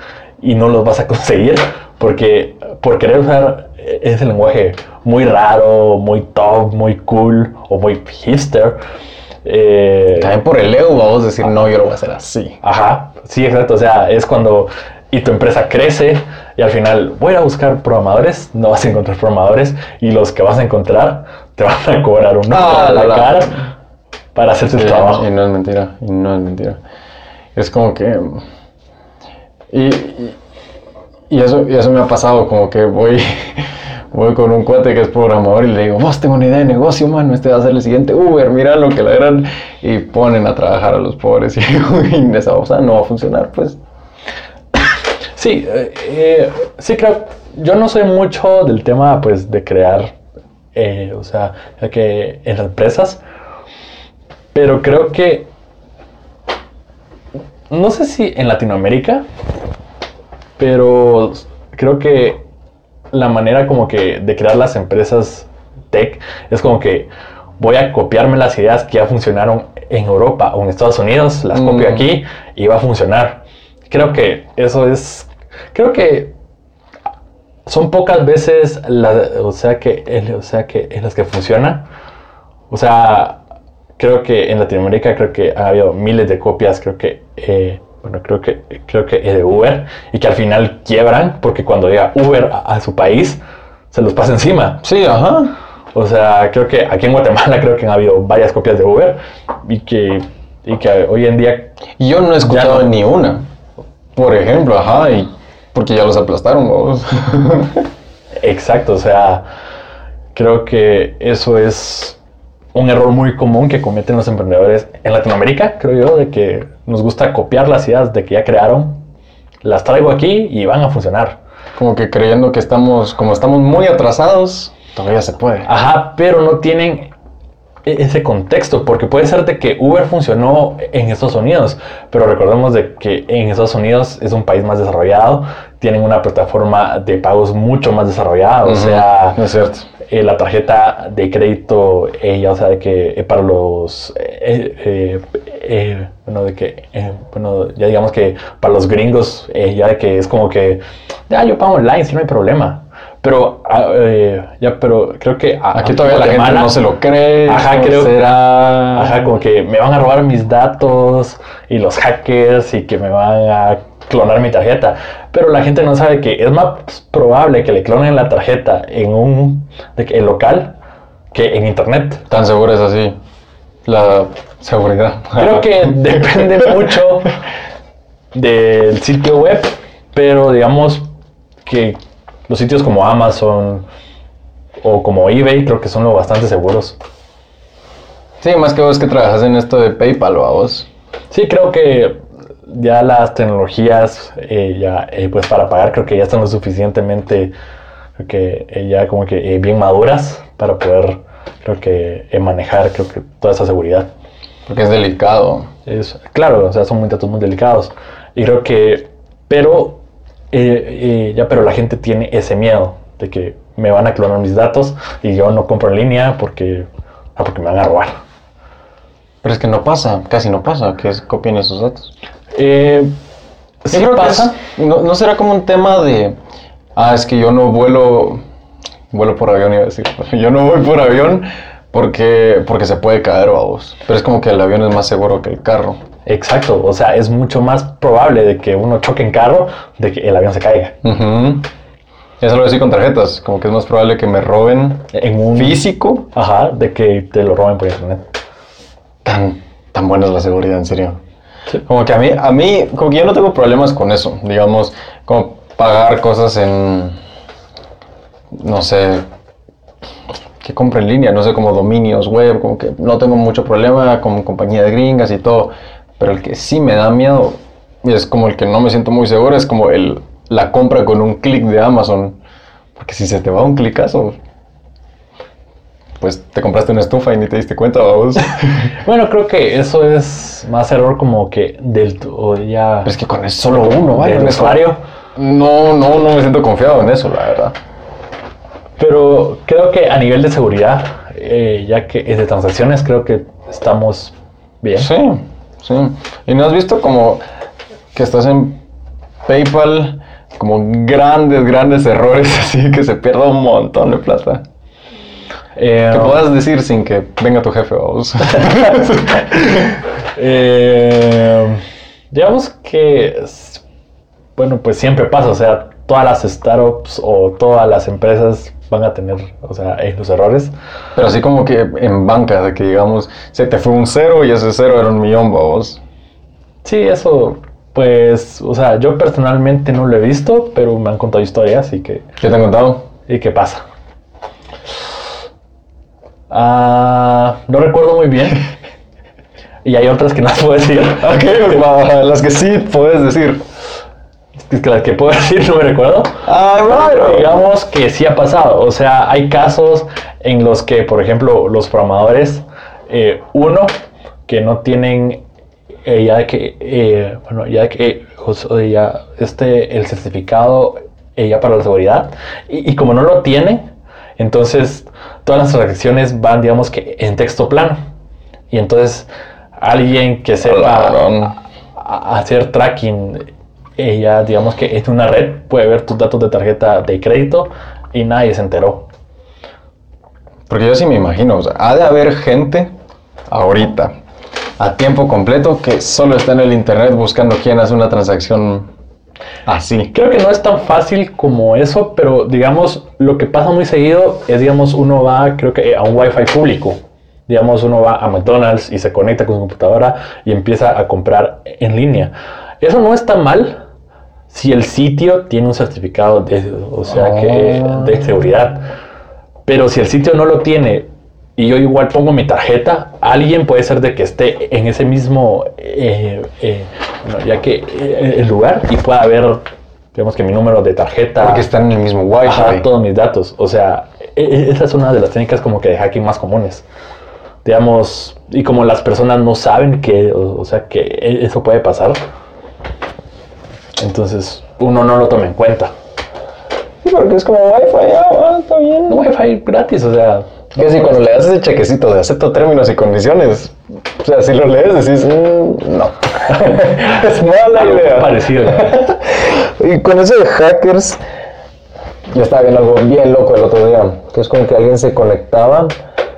y no los vas a conseguir porque por querer usar ese lenguaje muy raro, muy top, muy cool o muy hipster. eh, También por el ego, vamos a decir, no, yo lo voy a hacer así. Ajá, sí, exacto. O sea, es cuando y tu empresa crece y al final voy a buscar programadores, no vas a encontrar programadores y los que vas a encontrar te van a cobrar un Ah, a la, la, la. cara para hacer tu Sí, trabajo. Y no es mentira, y no es mentira. Es como que... Y, y, eso, y eso me ha pasado, como que voy, voy con un cuate que es programador y le digo, vos tengo una idea de negocio, mano, este va a ser el siguiente Uber, mira lo que le dan. Y ponen a trabajar a los pobres y, esa cosa no va a funcionar, pues. Sí, eh, eh, sí creo. Yo no soy mucho del tema, pues, de crear, eh, o sea, que en las empresas, pero creo que no sé si en Latinoamérica, pero creo que la manera como que de crear las empresas tech es como que voy a copiarme las ideas que ya funcionaron en Europa o en Estados Unidos, las copio Mm. aquí y va a funcionar. Creo que eso es, creo que son pocas veces, la- o sea que, o sea que en las que funciona. o sea, creo que en Latinoamérica creo que ha habido miles de copias, creo que, eh, bueno, creo que, creo que de Uber, y que al final quiebran porque cuando llega Uber a, a su país, se los pasa encima. Sí, ajá. O sea, creo que aquí en Guatemala creo que han habido varias copias de Uber y que, y que hoy en día Yo no he escuchado no. ni una. Por ejemplo, ajá, y porque ya los aplastaron. Exacto, o sea, creo que eso es un error muy común que cometen los emprendedores en Latinoamérica, creo yo, de que nos gusta copiar las ideas de que ya crearon, las traigo aquí y van a funcionar. Como que creyendo que estamos, como estamos muy atrasados, todavía se puede. Ajá, pero no tienen e- ese contexto, porque puede ser de que Uber funcionó en Estados Unidos, pero recordemos de que en Estados Unidos es un país más desarrollado, tienen una plataforma de pagos mucho más desarrollada, o sea, es cierto. Eh, la tarjeta de crédito, eh, ya o sea, de que eh, para los, eh, eh, eh, bueno, de que, eh, bueno, ya digamos que para los gringos, eh, ya de que es como que, ya yo pago online, si no hay problema. Pero, ah, eh, ya, pero creo que a- Aquí todavía la gente no se lo cree. Ajá, ¿no creo- será. Ajá, como que me van a robar mis datos y los hackers y que me van a clonar mi tarjeta. Pero la gente no sabe que es más probable que le clonen la tarjeta en un de que- en local que en internet. Tan seguro es así. La seguridad. Creo que depende mucho del sitio web, pero digamos que los sitios como Amazon o como eBay creo que son lo bastante seguros. Sí, más que vos que trabajas en esto de PayPal, vos. Sí, creo que ya las tecnologías, eh, ya, eh, pues para pagar, creo que ya están lo suficientemente, creo que eh, ya como que bien maduras para poder, creo que manejar, creo que toda esa seguridad. Porque es delicado. Es, claro, o sea, son muy datos muy delicados. Y creo que, pero, ya, pero la gente tiene ese miedo de que me van a clonar mis datos y yo no compro en línea porque, ah, porque me van a robar. Pero es que no pasa, casi no pasa, que copien esos datos. Eh, sí creo que pasa. es- no, no será como un tema de, ah, es que yo no vuelo, vuelo por avión, iba a decir, yo no voy por avión porque, porque se puede caer, vamos. Pero es como que el avión es más seguro que el carro. Exacto, o sea, es mucho más probable de que uno choque en carro de que el avión se caiga. Ujú. Eso lo decía con tarjetas, como que es más probable que me roben En un físico. Ajá, de que te lo roben por internet. Tan, tan buena es la seguridad, en serio. Como que a mí, a mí, como que yo no tengo problemas con eso, digamos, como pagar cosas en, no sé, que compre en línea, no sé, como dominios web, como que no tengo mucho problema con compañía de gringas y todo, pero el que sí me da miedo, y es como el que no me siento muy seguro, es como el, la compra con un clic de Amazon, porque si se te va un clicazo, pues te compraste una estufa y ni te diste cuenta, vamos. Bueno, creo que eso es más error como que del o ya Pero es que con eso solo uno, vaya. del usuario. No, no, no me siento confiado en eso, la verdad. Pero creo que a nivel de seguridad, eh, ya que es de transacciones, creo que estamos bien. Sí, sí. ¿Y no has visto como que estás en PayPal, como grandes, grandes errores, así que se pierda un montón de plata? Eh, Que puedas decir sin que venga tu jefe, vamos. eh, digamos que, bueno, pues siempre pasa, o sea, todas las startups o todas las empresas van a tener, o sea, los errores. Pero así como que en banca, de que digamos, se te fue un cero y ese cero era un millón, vamos. Sí, eso, pues, o sea, yo personalmente no lo he visto, pero me han contado historias y que, ¿Qué te han contado? y qué pasa. Ah, no recuerdo muy bien. Y hay otras que no puedo decir. Ok, va, las que sí puedes decir. Las que puedo decir no me recuerdo. Ah, digamos que sí ha pasado. O sea, hay casos en los que, por ejemplo, los programadores, eh, uno, que no tienen eh, ya que, eh, bueno, ya que, o sea, ya este, el certificado eh, ya para la seguridad, y, y como no lo tienen, entonces todas las transacciones van, digamos que en texto plano. Y entonces alguien que sepa a- hacer tracking, ella, digamos que en una red puede ver tus datos de tarjeta de crédito y nadie se enteró. Porque yo sí me imagino, o sea, ha de haber gente ahorita, a tiempo completo, que solo está en el internet buscando quién hace una transacción así. Creo que no es tan fácil como eso, pero digamos, lo que pasa muy seguido es, digamos, uno va, creo que a un Wi-Fi público. Digamos, uno va a McDonald's y se conecta con su computadora y empieza a comprar en línea. Eso no está mal si el sitio tiene un certificado de, o sea, que, Ah. de seguridad. Pero si el sitio no lo tiene y yo igual pongo mi tarjeta, alguien puede ser de que esté en ese mismo, eh, eh, bueno, ya que eh, el lugar y pueda ver, digamos que mi número de tarjeta, Porque están en el mismo Wi-Fi. ajá, todos mis datos. O sea, e- e- esa es una de las técnicas como que de hacking más comunes. Digamos, y como las personas no saben que, o, o sea, que e- eso puede pasar, entonces uno no lo toma en cuenta. Sí, porque es como Wi-Fi, ah, ah, está bien. No Wi-Fi gratis, o sea. Que si cuando le das ese chequecito de acepto términos y condiciones, o sea, si lo lees decís, "Mm, no. es mala idea. parecido. Y con eso de hackers, yo estaba viendo algo bien loco el otro día, que es como que alguien se conectaba,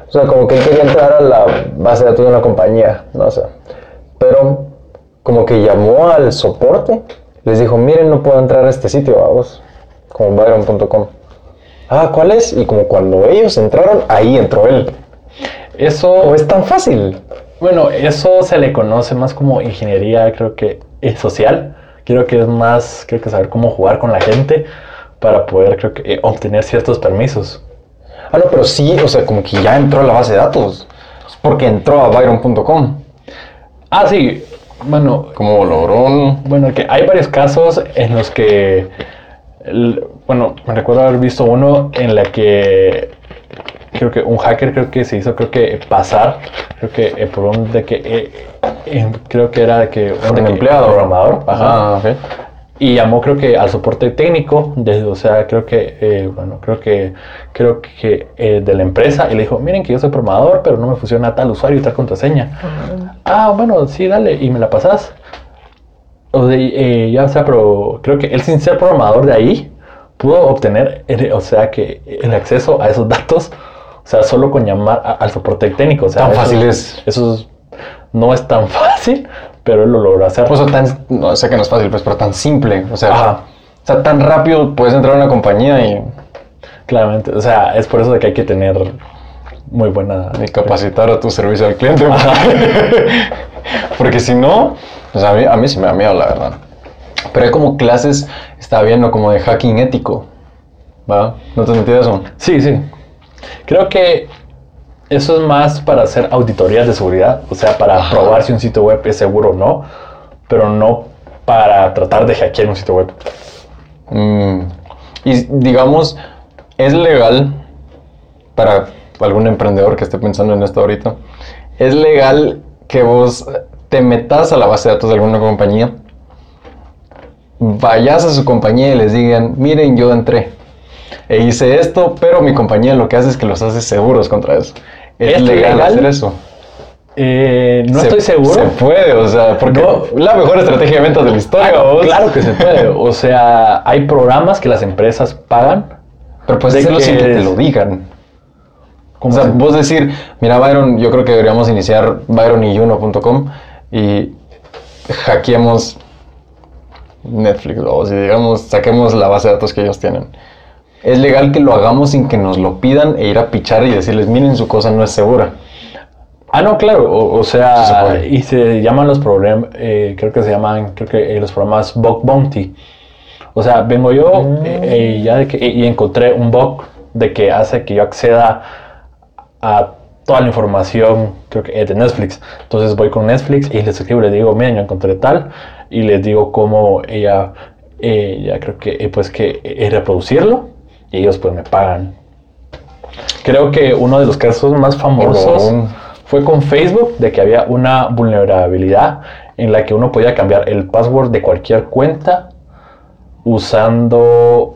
o sea, como que él quería entrar a la base de datos de una compañía, no sé, pero como que llamó al soporte, les dijo, miren, no puedo entrar a este sitio, vamos, como byron.com. Ah, ¿cuál es? Y como cuando ellos entraron, ahí entró él. Eso, ¿O es tan fácil? bueno, eso se le conoce más como ingeniería, creo que es social. Creo que es más, creo que saber cómo jugar con la gente para poder, creo que, eh, obtener ciertos permisos. Ah, no, pero sí, o sea, como que ya entró a la base de datos, porque entró a byron.com. Ah, sí, bueno, Como logró Bueno, que hay varios casos en los que, el- bueno, me recuerdo haber visto uno en la que creo que un hacker creo que se hizo creo que pasar, creo que eh, por un de que eh, eh, creo que era de que un de que- empleado. programador, ajá, Ah, ok. y llamó creo que al soporte técnico, de, o sea, creo que, eh, bueno, creo que, creo que eh, de la empresa y le dijo, miren que yo soy programador, pero no me funciona tal usuario y tal contraseña. Ah, bueno, sí, dale, y me la pasas. O de, eh, ya, o sea, pero creo que él sin ser programador de ahí pudo obtener, el- o sea, que el acceso a esos datos, o sea, solo con llamar a- al soporte técnico. O sea, Tan eso- fácil es. Eso es- no es tan fácil, pero él lo logró hacer. O sea, tan, no sé que no es fácil, pues, pero tan simple. O sea, Ajá. o sea, tan rápido puedes entrar a una compañía y, Claramente, o sea, es por eso de que hay que tener muy buena... y capacitar a tu servicio al cliente. Porque si no, o a mí, a mí sí me da miedo, la verdad. Pero hay como clases, estaba viendo como de hacking ético. ¿Va? ¿No te has metido eso? Sí, sí. Creo que eso es más para hacer auditorías de seguridad, o sea, para probar si un sitio web es seguro o no, pero no para tratar de hackear un sitio web. Mm, Y digamos, es legal para algún emprendedor que esté pensando en esto ahorita, es legal que vos te metas a la base de datos de alguna compañía, vayas a su compañía y les digan, miren, yo entré e hice esto, pero mi compañía lo que hace es que los hace seguros contra eso. Es, ¿Es legal, legal? hacer eso. Eh, no Se- estoy seguro. Se puede, o sea, porque No. la mejor estrategia de ventas de la historia. Ah, claro que se puede. O sea, hay programas que las empresas pagan. Pero puedes de hacerlo sin que te lo digan. O sea, se- vos decir, mira Byron, yo creo que deberíamos iniciar byronyuno.com y hackeemos Netflix o si digamos, saquemos la base de datos que ellos tienen. Es legal que lo hagamos sin que nos lo pidan e ir a pichar y decirles, miren, su cosa no es segura. Ah, no, claro. O, o se sea, puede. y se llaman los problemas, creo que se llaman, creo que eh, los programas bug bounty. O sea, vengo yo Mm. eh, eh, ya de que, y encontré un bug de que hace que yo acceda a toda la información, creo que es de Netflix. Entonces voy con Netflix y les escribo, les digo, miren, yo encontré tal, y les digo cómo ella, ella creo que, eh, pues que eh, reproducirlo, y ellos pues me pagan. Creo que uno de los casos más famosos fue con Facebook, de que había una vulnerabilidad en la que uno podía cambiar el password de cualquier cuenta usando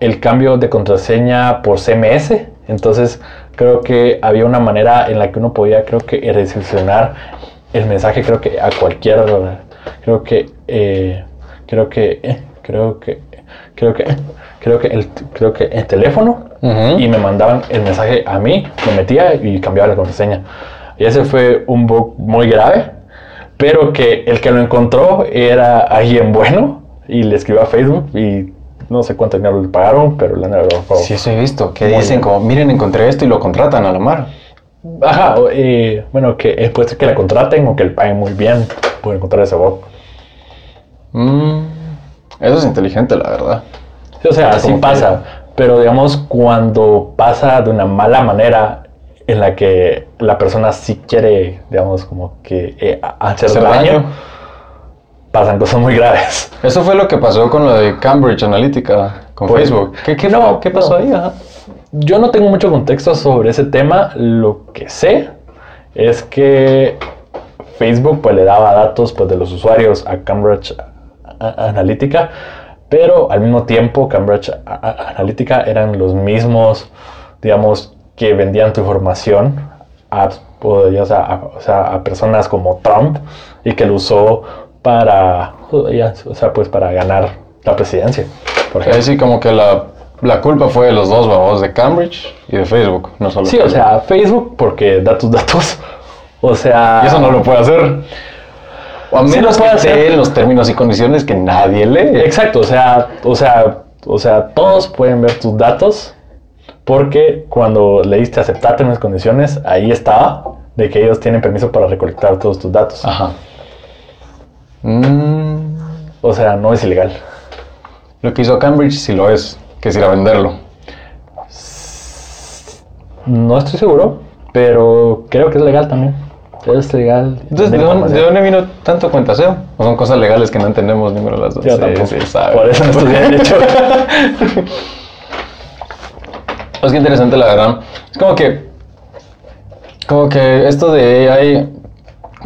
el cambio de contraseña por CMS. Entonces, creo que había una manera en la que uno podía, creo que, recepcionar el mensaje, creo que a cualquier, creo que, eh, creo que, eh, creo que, creo que, creo que el, creo que el teléfono y me mandaban el mensaje a mí, me metía y cambiaba la contraseña. Y ese fue un bug muy grave, pero que el que lo encontró era alguien bueno y le escribió a Facebook y no sé cuánto dinero le pagaron, pero la neta lo Sí, eso he visto. Que Muy dicen bien. como, miren, encontré esto y lo contratan a la mar. Ajá, o, eh, bueno, que eh, ser que la contraten o que le paguen muy bien por encontrar ese bug. Mm, eso es inteligente, la verdad. Sí, o sea, así que- pasa, pero digamos cuando pasa de una mala manera en la que la persona sí quiere, digamos, como que eh, hacer, Hacer daño, daño. Pasan cosas muy graves. Eso fue lo que pasó con lo de Cambridge Analytica, con Pues, Facebook. ¿Qué, qué, no? ¿Qué pasó no. ahí? Ajá. Yo no tengo mucho contexto sobre ese tema, lo que sé es que Facebook pues le daba datos pues, de los usuarios a Cambridge Analytica, pero al mismo tiempo Cambridge Analytica eran los mismos, digamos, que vendían tu información a, o sea, a, o sea, a personas como Trump y que lo usó para, o sea, pues para ganar la presidencia. Por ejemplo. Ahí sí, como que la, la culpa fue de los dos, babos, de Cambridge y de Facebook, no solo Sí, o sea, Facebook porque da tus datos. O sea, Y eso no lo puede hacer. O a Sí menos lo puede que esté hacer. en los términos y condiciones que nadie lee. Exacto, o sea, o sea, o sea, todos pueden ver tus datos porque cuando le diste aceptar términos y condiciones, ahí estaba de que ellos tienen permiso para recolectar todos tus datos. Ajá. Mm, O sea, no es ilegal. lo que hizo Cambridge sí lo es, que es ir a venderlo. No estoy seguro, pero creo que es legal también. Es legal. Entonces, ¿de dónde, de información. dónde vino tanto cuentaseo? ¿O son cosas legales que no entendemos ninguno de las dos? Yo Sí, tampoco. sí, sabe. Por eso no estudié derecho. Es que interesante, la verdad. Es como que. Como que esto de AI.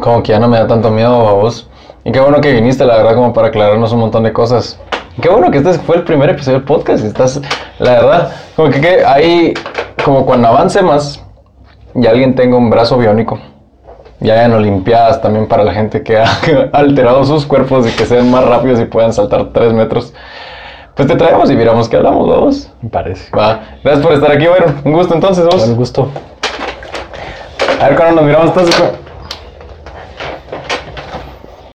Como que ya no me da tanto miedo a vos. Y qué bueno que viniste, la verdad, como para aclararnos un montón de cosas. Y qué bueno que este fue el primer episodio del podcast. y Estás, la verdad, como que, que ahí. Como cuando avance más. Y alguien tenga un brazo biónico. Y hayan olimpiadas también para la gente que ha alterado sus cuerpos y que sean más rápidos y puedan saltar 3 metros. Pues te traemos y miramos qué hablamos, vamos. Me parece. Va. Gracias por estar aquí, bueno. Un gusto entonces, vos. Buen gusto. A ver cuándo nos miramos entonces.